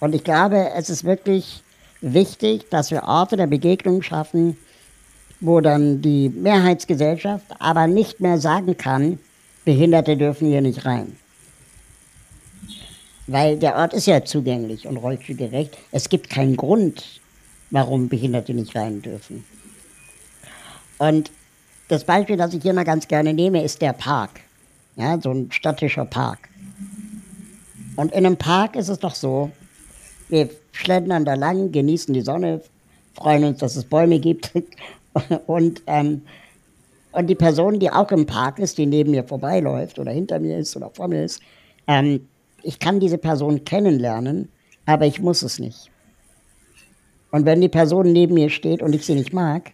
Und ich glaube, es ist wirklich wichtig, dass wir Orte der Begegnung schaffen, wo dann die Mehrheitsgesellschaft aber nicht mehr sagen kann, Behinderte dürfen hier nicht rein. Weil der Ort ist ja zugänglich und rollstuhlgerecht. Es gibt keinen Grund, warum Behinderte nicht rein dürfen. Und das Beispiel, das ich hier mal ganz gerne nehme, ist der Park. Ja, so ein städtischer Park. Und in einem Park ist es doch so, wir schlendern da lang, genießen die Sonne, freuen uns, dass es Bäume gibt. und, ähm, und die Person, die auch im Park ist, die neben mir vorbeiläuft oder hinter mir ist oder vor mir ist, ähm, ich kann diese Person kennenlernen, aber ich muss es nicht. Und wenn die Person neben mir steht und ich sie nicht mag,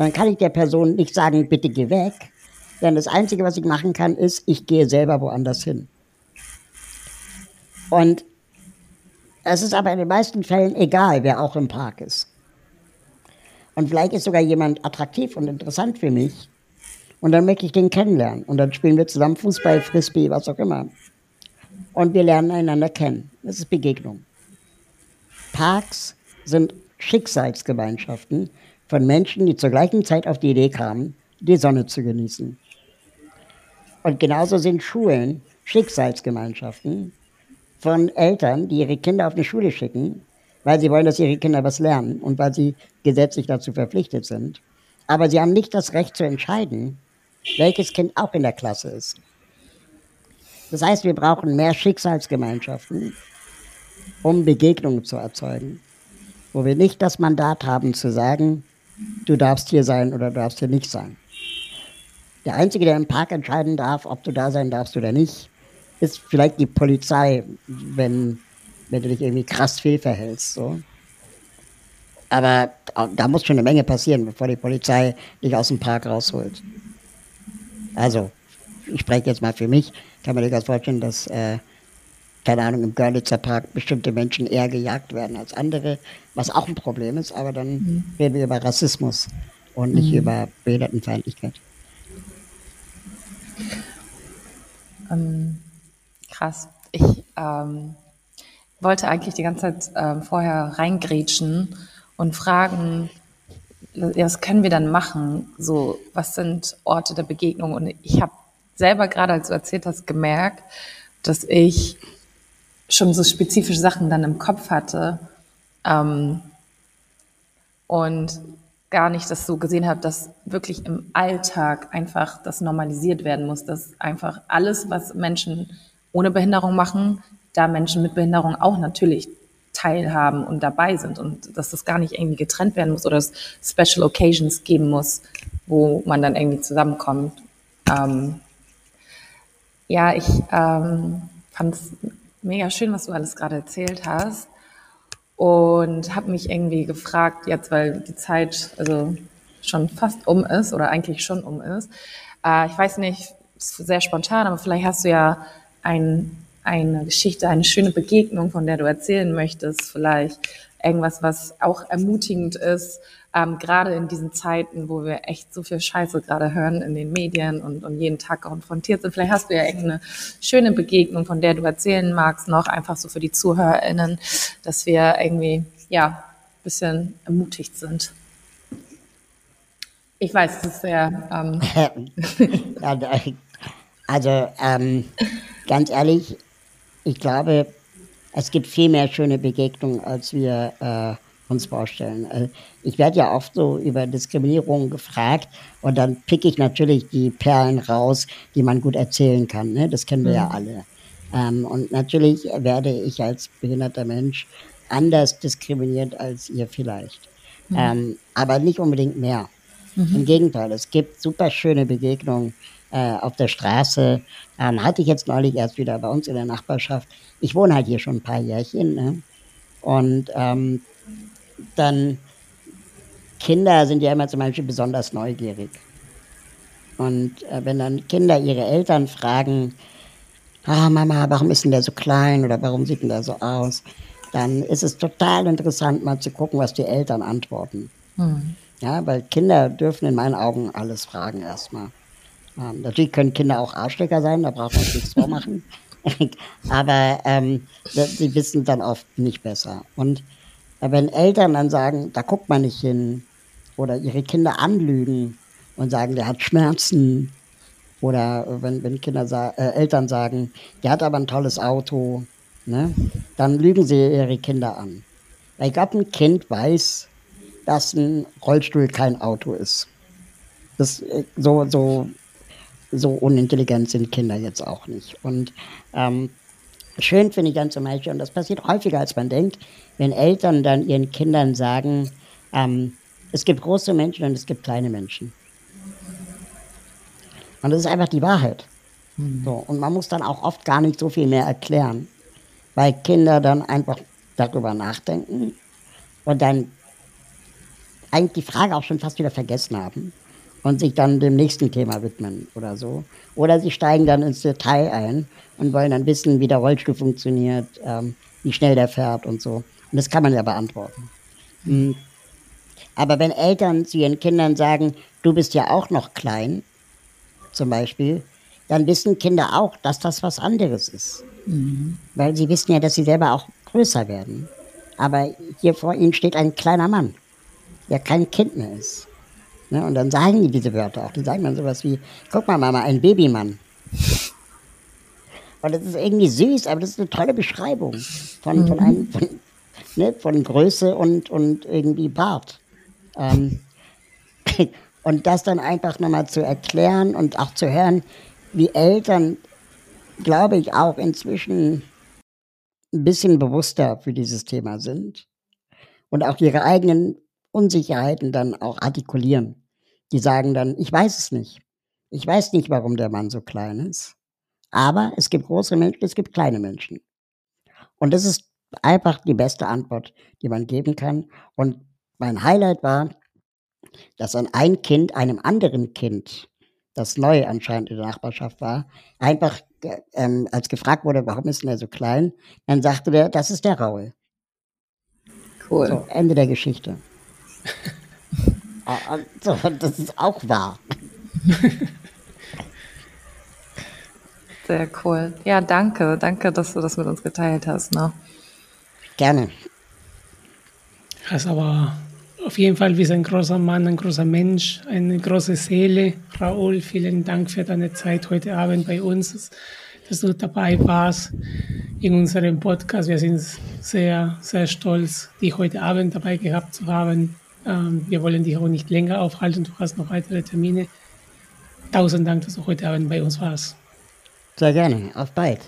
dann kann ich der Person nicht sagen, bitte geh weg. Denn das Einzige, was ich machen kann, ist, ich gehe selber woanders hin. Und es ist aber in den meisten Fällen egal, wer auch im Park ist. Und vielleicht ist sogar jemand attraktiv und interessant für mich. Und dann möchte ich den kennenlernen. Und dann spielen wir zusammen Fußball, Frisbee, was auch immer. Und wir lernen einander kennen. Das ist Begegnung. Parks sind Schicksalsgemeinschaften, von Menschen, die zur gleichen Zeit auf die Idee kamen, die Sonne zu genießen. Und genauso sind Schulen Schicksalsgemeinschaften von Eltern, die ihre Kinder auf eine Schule schicken, weil sie wollen, dass ihre Kinder was lernen und weil sie gesetzlich dazu verpflichtet sind. Aber sie haben nicht das Recht zu entscheiden, welches Kind auch in der Klasse ist. Das heißt, wir brauchen mehr Schicksalsgemeinschaften, um Begegnungen zu erzeugen, wo wir nicht das Mandat haben zu sagen, du darfst hier sein oder du darfst hier nicht sein. Der Einzige, der im Park entscheiden darf, ob du da sein darfst oder nicht, ist vielleicht die Polizei, wenn, wenn du dich irgendwie krass fehlverhältst. So. Aber da muss schon eine Menge passieren, bevor die Polizei dich aus dem Park rausholt. Also, ich spreche jetzt mal für mich, kann man durchaus vorstellen, dass äh, keine Ahnung, im Görlitzer Park bestimmte Menschen eher gejagt werden als andere, was auch ein Problem ist, aber dann mhm. reden wir über Rassismus und nicht mhm. über Behindertenfeindlichkeit. Ähm, krass. Ich ähm, wollte eigentlich die ganze Zeit ähm, vorher reingrätschen und fragen, was können wir dann machen? So, was sind Orte der Begegnung? Und ich habe selber gerade, als du erzählt hast, gemerkt, dass ich schon so spezifische Sachen dann im Kopf hatte ähm, und gar nicht das so gesehen habe, dass wirklich im Alltag einfach das normalisiert werden muss, dass einfach alles, was Menschen ohne Behinderung machen, da Menschen mit Behinderung auch natürlich teilhaben und dabei sind und dass das gar nicht irgendwie getrennt werden muss oder es Special Occasions geben muss, wo man dann irgendwie zusammenkommt. Ähm, ja, ich ähm, fand es mega schön, was du alles gerade erzählt hast. Und habe mich irgendwie gefragt, jetzt weil die Zeit also schon fast um ist oder eigentlich schon um ist. Äh, ich weiß nicht, ist sehr spontan, aber vielleicht hast du ja ein, eine Geschichte, eine schöne Begegnung, von der du erzählen möchtest. Vielleicht irgendwas, was auch ermutigend ist, ähm, gerade in diesen Zeiten, wo wir echt so viel Scheiße gerade hören in den Medien und, und jeden Tag konfrontiert sind. Vielleicht hast du ja irgendeine schöne Begegnung, von der du erzählen magst, noch einfach so für die ZuhörerInnen, dass wir irgendwie, ja, ein bisschen ermutigt sind. Ich weiß, es ist sehr. Ähm also, ähm, ganz ehrlich, ich glaube, es gibt viel mehr schöne Begegnungen, als wir äh, uns vorstellen. Äh, ich werde ja oft so über Diskriminierung gefragt und dann picke ich natürlich die Perlen raus, die man gut erzählen kann. Ne? Das kennen wir mhm. ja alle. Ähm, und natürlich werde ich als behinderter Mensch anders diskriminiert als ihr vielleicht. Mhm. Ähm, aber nicht unbedingt mehr. Mhm. Im Gegenteil, es gibt super schöne Begegnungen äh, auf der Straße. Ähm, hatte ich jetzt neulich erst wieder bei uns in der Nachbarschaft. Ich wohne halt hier schon ein paar Jährchen. Ne? Und ähm, dann Kinder sind ja immer zum Beispiel besonders neugierig. Und äh, wenn dann Kinder ihre Eltern fragen, ah Mama, warum ist denn der so klein oder warum sieht denn der so aus, dann ist es total interessant, mal zu gucken, was die Eltern antworten. Mhm. Ja, weil Kinder dürfen in meinen Augen alles fragen erstmal. Ähm, natürlich können Kinder auch Arschlöcher sein, da braucht man nichts vormachen. Aber ähm, sie wissen dann oft nicht besser. Und wenn Eltern dann sagen, da guckt man nicht hin, oder ihre Kinder anlügen und sagen, der hat Schmerzen, oder wenn, wenn Kinder sa äh, Eltern sagen, der hat aber ein tolles Auto, ne? dann lügen sie ihre Kinder an. Weil ich glaube, ein Kind weiß, dass ein Rollstuhl kein Auto ist. Das, äh, so, so so unintelligent sind Kinder jetzt auch nicht. Und ähm, schön finde ich dann zum Beispiel, und das passiert häufiger als man denkt, wenn Eltern dann ihren Kindern sagen, ähm, es gibt große Menschen und es gibt kleine Menschen. Und das ist einfach die Wahrheit. Mhm. So, und man muss dann auch oft gar nicht so viel mehr erklären, weil Kinder dann einfach darüber nachdenken und dann eigentlich die Frage auch schon fast wieder vergessen haben und sich dann dem nächsten Thema widmen oder so. Oder sie steigen dann ins Detail ein und wollen dann wissen, wie der Rollstuhl funktioniert, ähm, wie schnell der fährt und so. Und das kann man ja beantworten. Mhm. Aber wenn Eltern zu ihren Kindern sagen, du bist ja auch noch klein, zum Beispiel, dann wissen Kinder auch, dass das was anderes ist. Mhm. Weil sie wissen ja, dass sie selber auch größer werden. Aber hier vor ihnen steht ein kleiner Mann, der kein Kind mehr ist. Ne? Und dann sagen die diese Wörter auch. Die sagen dann sowas wie, guck mal Mama, ein Babymann. Und das ist irgendwie süß, aber das ist eine tolle Beschreibung von, von, mhm. einem, von, ne, von Größe und, und irgendwie Bart. Ähm, und das dann einfach nochmal zu erklären und auch zu hören, wie Eltern, glaube ich, auch inzwischen ein bisschen bewusster für dieses Thema sind und auch ihre eigenen Unsicherheiten dann auch artikulieren. Die sagen dann, ich weiß es nicht. Ich weiß nicht, warum der Mann so klein ist. Aber es gibt große Menschen, es gibt kleine Menschen. Und das ist einfach die beste Antwort, die man geben kann. Und mein Highlight war, dass an ein Kind einem anderen Kind, das neu anscheinend in der Nachbarschaft war, einfach, ähm, als gefragt wurde, warum ist denn er so klein, dann sagte der, das ist der Raul. Cool. So, Ende der Geschichte. So, das ist auch wahr. Sehr cool. Ja, danke. Danke, dass du das mit uns geteilt hast. Ne? Gerne. Das ist aber auf jeden Fall wie ein großer Mann, ein großer Mensch, eine große Seele. Raoul, vielen Dank für deine Zeit heute Abend bei uns, dass du dabei warst in unserem Podcast. Wir sind sehr, sehr stolz, dich heute Abend dabei gehabt zu haben. Ähm, wir wollen dich auch nicht länger aufhalten. Du hast noch weitere Termine. Tausend Dank, dass du heute Abend bei uns warst. Sehr gerne. Auf bald.